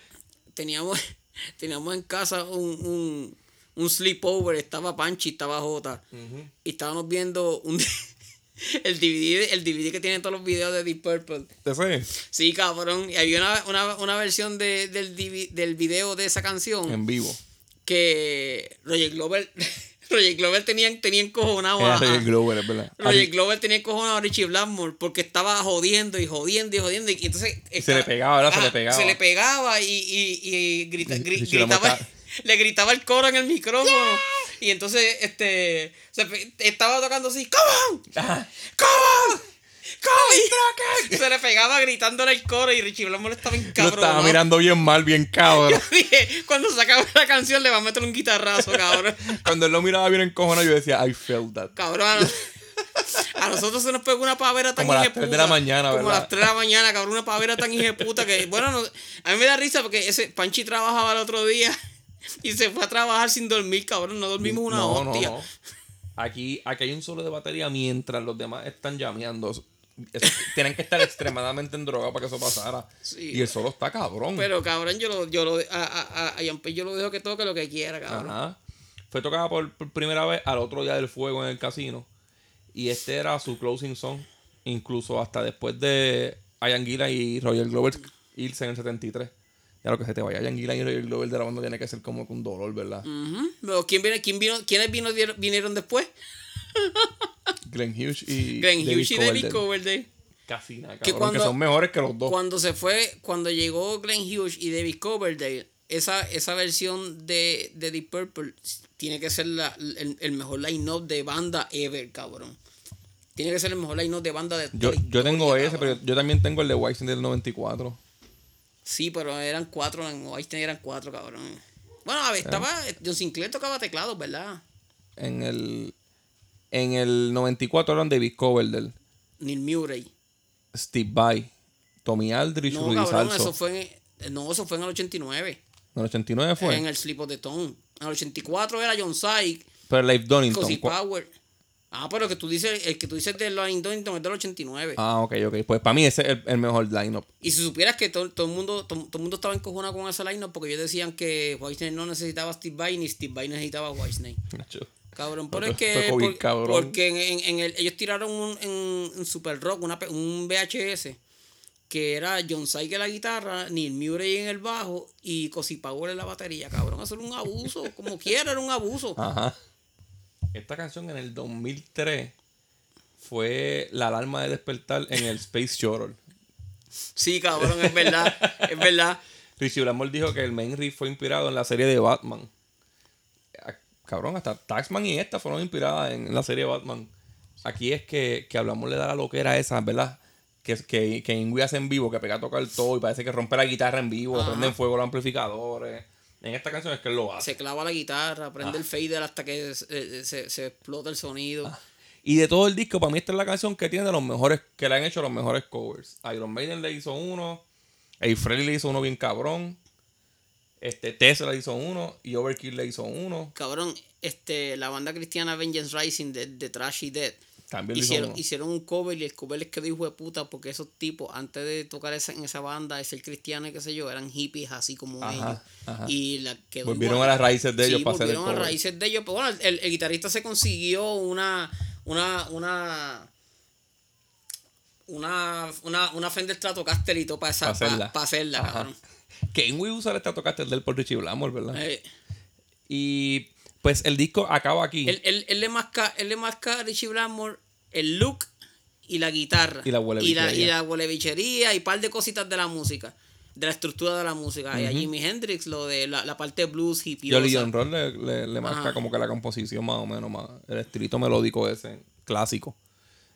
Speaker 2: teníamos, (laughs) teníamos en casa un, un, un sleepover, estaba Panchi, estaba Jota. Y estábamos viendo un, (laughs) (laughs) el, DVD, el DVD que tiene todos los videos de Deep Purple.
Speaker 1: ¿Te sé?
Speaker 2: Sí, cabrón. Y había una, una, una versión de, del, divi- del video de esa canción
Speaker 1: En vivo.
Speaker 2: que Roger Glover, (laughs) Roger Glover tenía, tenía encojonado a,
Speaker 1: Roger Glover, es verdad.
Speaker 2: Roger
Speaker 1: Así-
Speaker 2: Glover tenía encojonado a Richie Blackmore porque estaba jodiendo y jodiendo y jodiendo. Y entonces.
Speaker 1: se le pegaba, ¿verdad? Se le pegaba.
Speaker 2: Se le pegaba y, y, y grita- gri- gritaba. Le gritaba el coro en el micrófono. (laughs) Y entonces, este. se estaba tocando así. ¡Come on!
Speaker 1: Ajá.
Speaker 2: ¡Come on! ¡Come on! (laughs) Se le pegaba gritándole el coro y Richie Blackmore estaba en
Speaker 1: Lo
Speaker 2: cabrón.
Speaker 1: estaba mirando bien mal, bien cabrón. (laughs)
Speaker 2: Dije, cuando se acabe la canción le va a meter un guitarrazo, cabrón.
Speaker 1: Cuando él lo miraba bien encojonado, yo decía, I felt that.
Speaker 2: Cabrón. A, nos- a nosotros se nos pegó una pavera tan
Speaker 1: Como a las
Speaker 2: hijeputa.
Speaker 1: 3 de la mañana,
Speaker 2: Como a
Speaker 1: ¿verdad?
Speaker 2: las 3 de la mañana, cabrón. Una pavera tan hijeputa que, bueno, no- a mí me da risa porque ese Panchi trabajaba el otro día y se fue a trabajar sin dormir, cabrón. No dormimos una
Speaker 1: no,
Speaker 2: hostia.
Speaker 1: No, no. Aquí, aquí hay un solo de batería mientras los demás están llameando. Tienen que estar extremadamente en droga para que eso pasara.
Speaker 2: Sí.
Speaker 1: y el solo está cabrón.
Speaker 2: Pero, cabrón, yo lo, yo lo, a, a, a- yo lo dejo que toque lo que quiera, cabrón.
Speaker 1: Ajá. Fue tocada por, por primera vez al otro día del fuego en el casino. Y este era su closing song. Incluso hasta después de Ian Gillan y Roger Glover irse en el 73. Ya lo que se te vaya Yankee y el Glover de la banda tiene que ser como que un dolor, ¿verdad?
Speaker 2: Ujú. Pero ¿quién viene, quién vino, ¿quiénes vino, vinieron después? (laughs)
Speaker 1: Glenn Hughes y (laughs)
Speaker 2: Glenn
Speaker 1: David
Speaker 2: Hughes y David
Speaker 1: Coverdale. Casi nada,
Speaker 2: Que
Speaker 1: cabrón, que,
Speaker 2: cuando-
Speaker 1: son mejores que los dos.
Speaker 2: Cuando se fue, cuando llegó Glenn Hughes y David Coverdale, esa, esa versión de, de Deep Purple tiene que ser la- el, el mejor line-up de banda ever, cabrón. Tiene que ser el mejor line-up de banda de
Speaker 1: Yo,
Speaker 2: la
Speaker 1: yo tengo ese,
Speaker 2: cabrón.
Speaker 1: pero yo también tengo el de Whitesnake del 94.
Speaker 2: Sí, pero eran cuatro, en Whitesnake eran cuatro, cabrón. Bueno, a ver, estaba. John Sinclair tocaba teclados, ¿verdad?
Speaker 1: En el, en el 94 eran David Coverdale,
Speaker 2: Neil Murray.
Speaker 1: Steve Vai, Tommy Aldrich,
Speaker 2: No,
Speaker 1: Rudy
Speaker 2: cabrón,
Speaker 1: Salso.
Speaker 2: eso fue en, no, eso fue en el 89.
Speaker 1: En el 89 fue.
Speaker 2: En el Slip of the Tongue. En el 84 era John Syke,
Speaker 1: Pero Live Donington.
Speaker 2: Cozy
Speaker 1: ¿cu-
Speaker 2: Power. Ah, pero que tú dices, el que tú dices de Line Donington es del 89.
Speaker 1: Ah, ok, ok. Pues para mí ese es el, el mejor lineup.
Speaker 2: Y si supieras que todo, todo el mundo todo, todo el mundo estaba encojonado con ese line porque ellos decían que Whitesnake no necesitaba a Steve Vai ni Steve Vai necesitaba a Whitesnake. (laughs)
Speaker 1: Nacho.
Speaker 2: Cabrón, pero es que por-
Speaker 1: cabrón.
Speaker 2: porque en, en- en el, ellos tiraron un, en, en Super Rock una, un VHS que era John Syke en la guitarra, Neil Murray en el bajo y Cozy Power en la batería, cabrón. Eso era un abuso, como quiera, era un abuso.
Speaker 1: Ajá. Esta canción en el 2003 fue la alarma de despertar en el Space Shuttle.
Speaker 2: Sí, cabrón, es verdad, es verdad. (laughs)
Speaker 1: Richie Blackmore dijo que el main riff fue inspirado en la serie de Batman. Ah, Cabrón, hasta Taxman y esta fueron inspiradas en la serie de Batman. Aquí es que, que hablamos le da la loquera esa, ¿verdad? Que, que, que Ingui hace en vivo, que pega a tocar todo y parece que rompe la guitarra en vivo,
Speaker 2: Ajá.
Speaker 1: prende en fuego los amplificadores. En esta canción es que él lo hace.
Speaker 2: Se clava la guitarra, prende el fader hasta que se, se- se explota el sonido.
Speaker 1: Y de todo el disco, para mí esta es la canción que tiene de los mejores, que le han hecho los mejores covers. Iron Maiden le hizo uno, A. Freddy le hizo uno bien cabrón, este Tesla le hizo uno y Overkill le hizo uno.
Speaker 2: Cabrón, este, la banda cristiana Vengeance Rising de, de Trashy Dead
Speaker 1: También le hizo
Speaker 2: hicieron, hicieron un cover y el cover les quedó hijo de puta porque esos tipos, antes de tocar esa, en esa banda, de ser cristiano y qué sé yo, eran hippies así como
Speaker 1: Ajá,
Speaker 2: ellos.
Speaker 1: ajá.
Speaker 2: Y la quedó
Speaker 1: Volvieron
Speaker 2: igual.
Speaker 1: a las raíces de ellos para hacer el
Speaker 2: volvieron a raíces de ellos. Pero bueno, el, el guitarrista se consiguió una, una, una, una, una, una Fender Stratocaster y todo para, esa,
Speaker 1: hacerla.
Speaker 2: para hacerla, cabrón.
Speaker 1: Que Ingui usa el Stratocaster del por Richie Blackmore, ¿verdad?
Speaker 2: Eh,
Speaker 1: Y pues el disco acaba aquí.
Speaker 2: Él, él, él le masca, él le masca a Richie Blackmore el look y la guitarra.
Speaker 1: Y la
Speaker 2: y
Speaker 1: huelebichería.
Speaker 2: y la huelebichería y un par de cositas de la música. De la estructura de la música. Y a Jimi Hendrix lo de la, la parte blues hippie.
Speaker 1: Jolly John Roll le, le, le marca como que la composición más o menos, más, el estilito melódico ese, clásico.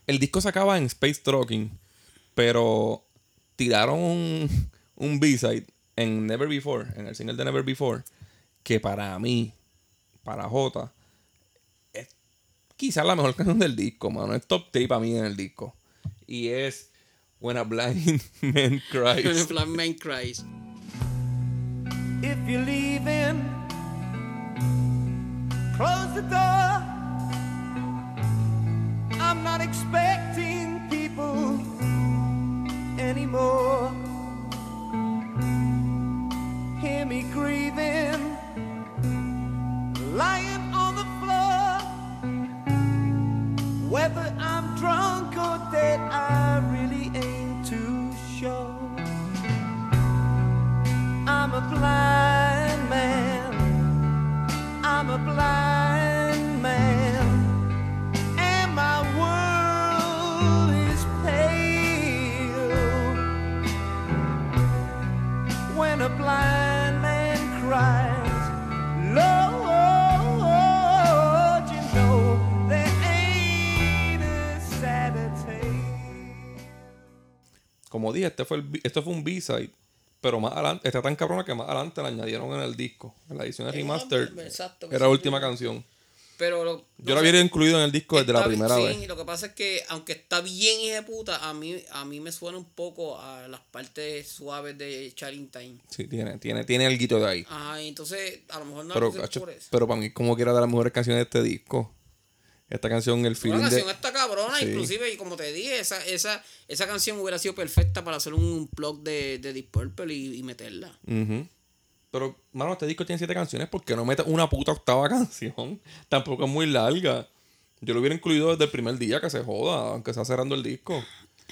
Speaker 1: El disco se acaba en Space Trucking, pero tiraron un, un B-side en Never Before, en el single de Never Before, que para mí, para J, es quizás la mejor (laughs) canción del disco, mano. Es top 3 para mí en el disco. Y es When a Blind (laughs) Man Cries.
Speaker 2: Black Man Cries.
Speaker 3: If you're leaving, close the door. I'm not expecting people anymore. Hear me grieving, lying on the floor. Whether I'm drunk or dead, I really ain't too sure. I'm a blind man. I'm a blind man. And my world is pale. When a blind
Speaker 1: Como dije, este fue, el, este fue un B-side. Pero más adelante, está tan cabrona que más adelante la añadieron en el disco. En la edición de remaster.
Speaker 2: exacto, que
Speaker 1: Era la última canción.
Speaker 2: Pero lo-
Speaker 1: Yo la hubiera incluido en el disco desde la primera
Speaker 2: sí,
Speaker 1: vez.
Speaker 2: lo que pasa es que aunque está bien hija de puta, a mí, a mí me suena un poco a las partes suaves de Charlie Time.
Speaker 1: Sí, tiene, tiene, tiene el guito de ahí.
Speaker 2: Ajá, entonces a lo mejor no
Speaker 1: pero, cacho,
Speaker 2: por eso.
Speaker 1: pero para mí, como quiera de las mejores canciones de este disco. Esta canción, el
Speaker 2: La
Speaker 1: feeling
Speaker 2: canción
Speaker 1: de.
Speaker 2: está cabrona,
Speaker 1: Sí.
Speaker 2: inclusive, y como te dije, esa, esa, esa canción hubiera sido perfecta para hacer un blog de, de Deep Purple y, y meterla.
Speaker 1: Pero, mano, este disco tiene siete canciones. ¿Por qué no metes una puta octava (laughs) canción? Tampoco es muy larga. Yo lo hubiera incluido desde el primer día que se joda, aunque sea cerrando el disco.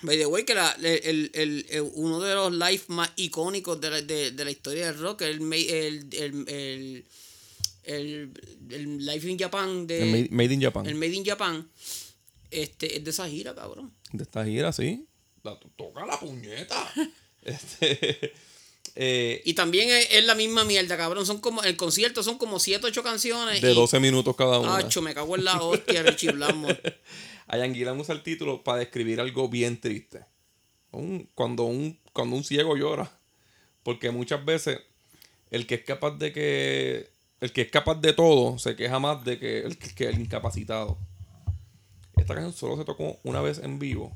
Speaker 2: By the way, que la- el, el- el- uno de los live más icónicos de la, de, de la historia del rock, el, el, el, el, el, Live in Japan de...
Speaker 1: El Made, Made in Japan.
Speaker 2: el Made in Japan, este, es de esa gira, cabrón.
Speaker 1: De esta gira, sí. La, toca la puñeta. (laughs) este, (laughs) eh,
Speaker 2: Y también es, es la misma mierda, cabrón. Son como, el concierto son como 7, 8 canciones.
Speaker 1: de
Speaker 2: y,
Speaker 1: 12 minutos cada una.
Speaker 2: Acho, me cago en la hostia, Richie
Speaker 1: Gillan (laughs) usa el título para describir algo bien triste. Un- cuando, un, cuando un ciego llora. Porque muchas veces el que es capaz de que. El que es capaz de todo se queja más de que el, que el incapacitado. Esta canción solo se tocó una vez en vivo.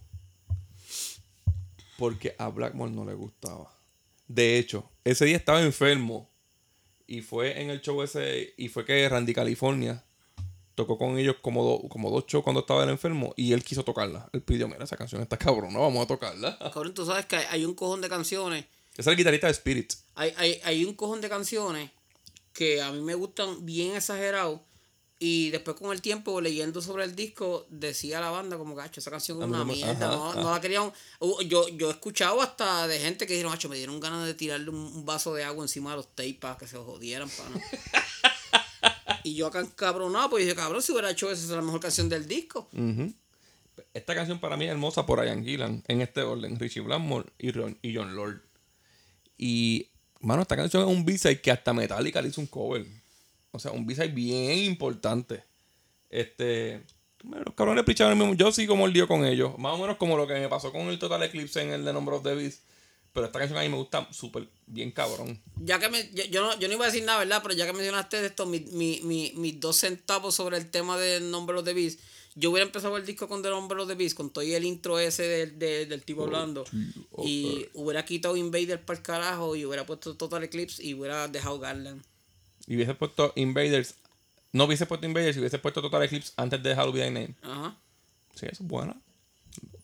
Speaker 1: Porque a Blackmore no le gustaba. De hecho, ese día estaba enfermo. Y fue en el show ese. Y fue que Randy California tocó con ellos como, do- como dos shows cuando estaba el enfermo y él quiso tocarla. Él pidió, mira, esa canción está cabrona, vamos a tocarla. (laughs)
Speaker 2: Cabrón, tú sabes que hay, hay un cojón de canciones.
Speaker 1: Es el guitarrista de Spirit.
Speaker 2: Hay, hay, hay un cojón de canciones que a mí me gustan bien exagerados. Y después con el tiempo, leyendo sobre el disco, decía la banda como, gacho, esa canción es una mierda.
Speaker 1: ajá,
Speaker 2: no,
Speaker 1: ajá.
Speaker 2: no la querían. Yo, yo he escuchado hasta de gente que dijeron, gacho, me dieron ganas de tirarle un, vaso de agua encima de los tapes para que se jodieran, pana. (laughs) y yo acá encabronado, pues dije, cabrón, si hubiera hecho eso, esa es la mejor canción del disco.
Speaker 1: Esta canción para mí es hermosa por Ian Gillan, en este orden, Richie Blackmore y, Ron- y John Lord. Y, mano, esta canción es un B-side que hasta Metallica le hizo un cover. O sea, un B-side bien importante. Este, los cabrones picharon el mismo. Yo sigo mordido con ellos. Más o menos como lo que me pasó con el Total Eclipse en el de Number of the Beast. Pero esta canción a mí me gusta súper bien cabrón.
Speaker 2: Ya que me, yo, yo no, yo no iba a decir nada, ¿verdad? Pero ya que mencionaste esto, mi, mi, mi, mis dos centavos sobre el tema de Number of the Beast, yo hubiera empezado el disco con The Number of the Beast, con todo y el intro ese del, del, del tipo hablando, y hubiera quitado Invader para el carajo, y hubiera puesto Total Eclipse, y hubiera dejado Garland.
Speaker 1: Y hubiese puesto Invaders. No hubiese puesto Invaders y hubiese puesto Total Eclipse antes de Halloween Be Name.
Speaker 2: Ajá.
Speaker 1: Sí, eso es buena.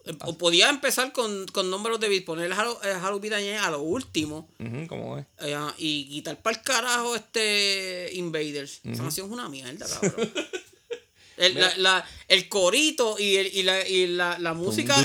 Speaker 2: Eh, O podía empezar con, con Number of the Beast, poner el Halo, a lo último,
Speaker 1: Ujú, ¿Cómo es?
Speaker 2: eh, y quitar para el carajo este Invaders. Esa canción es una mierda, cabrón. (laughs) El, la, la- el corito y, el, y, la, y la, la música.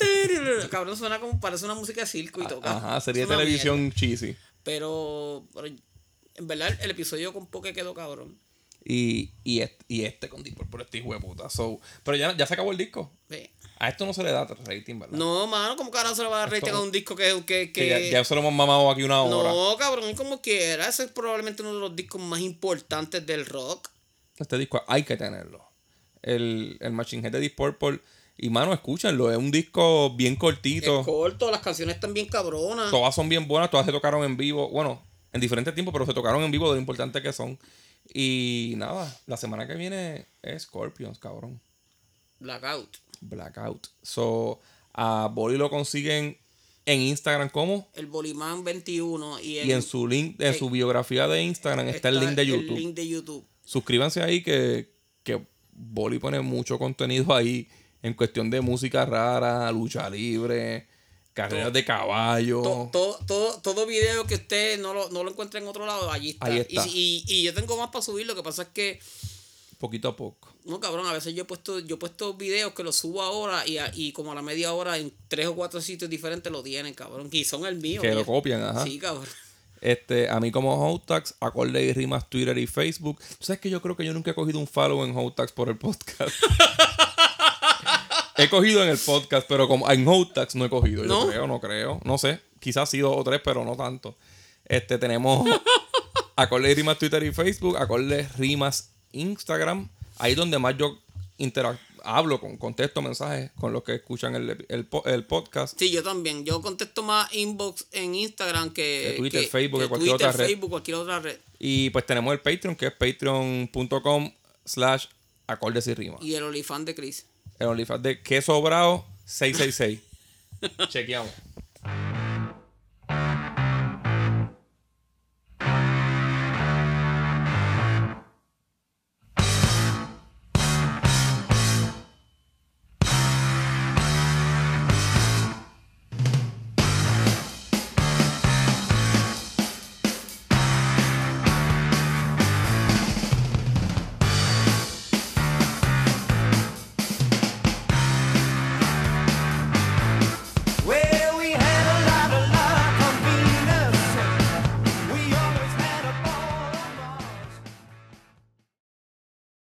Speaker 2: El cabrón, suena como parece una música de circo y todo. cabrón.
Speaker 1: Ajá, sería televisión
Speaker 2: mierda.
Speaker 1: cheesy.
Speaker 2: Pero, pero en verdad el episodio con Poke quedó cabrón.
Speaker 1: Y, y, este, y este con Deep Purple, este hijo de puta. So, pero ya, ya se acabó el disco.
Speaker 2: Sí.
Speaker 1: A esto no se le da rating, ¿verdad?
Speaker 2: No, mano, como carajo se le va a dar rating a un disco que. que,
Speaker 1: Que ya,
Speaker 2: que-
Speaker 1: ya se lo hemos mamado aquí una hora.
Speaker 2: no, cabrón, como quiera. Ese es probablemente uno de los discos más importantes del rock.
Speaker 1: Este disco hay que tenerlo. El, el Machine Head de Deep Purple. Y mano, escúchenlo. Es un disco bien cortito.
Speaker 2: Es corto, las canciones están bien cabronas.
Speaker 1: Todas son bien buenas, todas se tocaron en vivo. Bueno, en diferentes tiempos, pero se tocaron en vivo de lo importante que son. Y nada, la semana que viene es Scorpions, cabrón.
Speaker 2: Blackout.
Speaker 1: Blackout. So, a Boli lo consiguen en Instagram como.
Speaker 2: El Bolimán 21 y,
Speaker 1: Y en su link, en su biografía de Instagram está, el link de YouTube.
Speaker 2: El link de YouTube.
Speaker 1: Suscríbanse ahí que, que Boli pone mucho contenido ahí en cuestión de música rara, lucha libre, carreras de caballo.
Speaker 2: To- Todo, todo, todo video que usted no lo, no lo encuentre en otro lado, allí está.
Speaker 1: Ahí está.
Speaker 2: Y, y, y yo tengo más para subir, lo que pasa es que,
Speaker 1: Poquito a poco.
Speaker 2: no cabrón, a veces yo he puesto, yo he puesto videos que los subo ahora y, a- y como a la media hora en tres o cuatro sitios diferentes lo tienen, cabrón. Y son el mío.
Speaker 1: Que lo copian, ajá.
Speaker 2: Sí, cabrón.
Speaker 1: Este, a mí como Hotax, acorde y rimas Twitter y Facebook. ¿Tú sabes que yo creo que yo nunca he cogido un follow en Hotax por el podcast? (laughs) he cogido en el podcast, pero como en Hotax no he cogido. Yo creo, no creo. No sé. Quizás sí dos o tres, pero no tanto. Este, tenemos (laughs) acorde y rimas Twitter y Facebook, acorde rimas Instagram. Ahí donde más yo interac- hablo, con, contesto mensajes con los que escuchan el, el, po- el podcast.
Speaker 2: Sí, yo también. Yo contesto más inbox en Instagram que,
Speaker 1: Que Twitter,
Speaker 2: que-
Speaker 1: Facebook, que cualquier
Speaker 2: Twitter,
Speaker 1: otra red.
Speaker 2: Facebook, cualquier otra red.
Speaker 1: Y pues tenemos el Patreon, que es patreon.com slash acordes y rimas.
Speaker 2: Y el olifán de Chris.
Speaker 1: El OnlyFans de que sobrado 666. Chequeamos.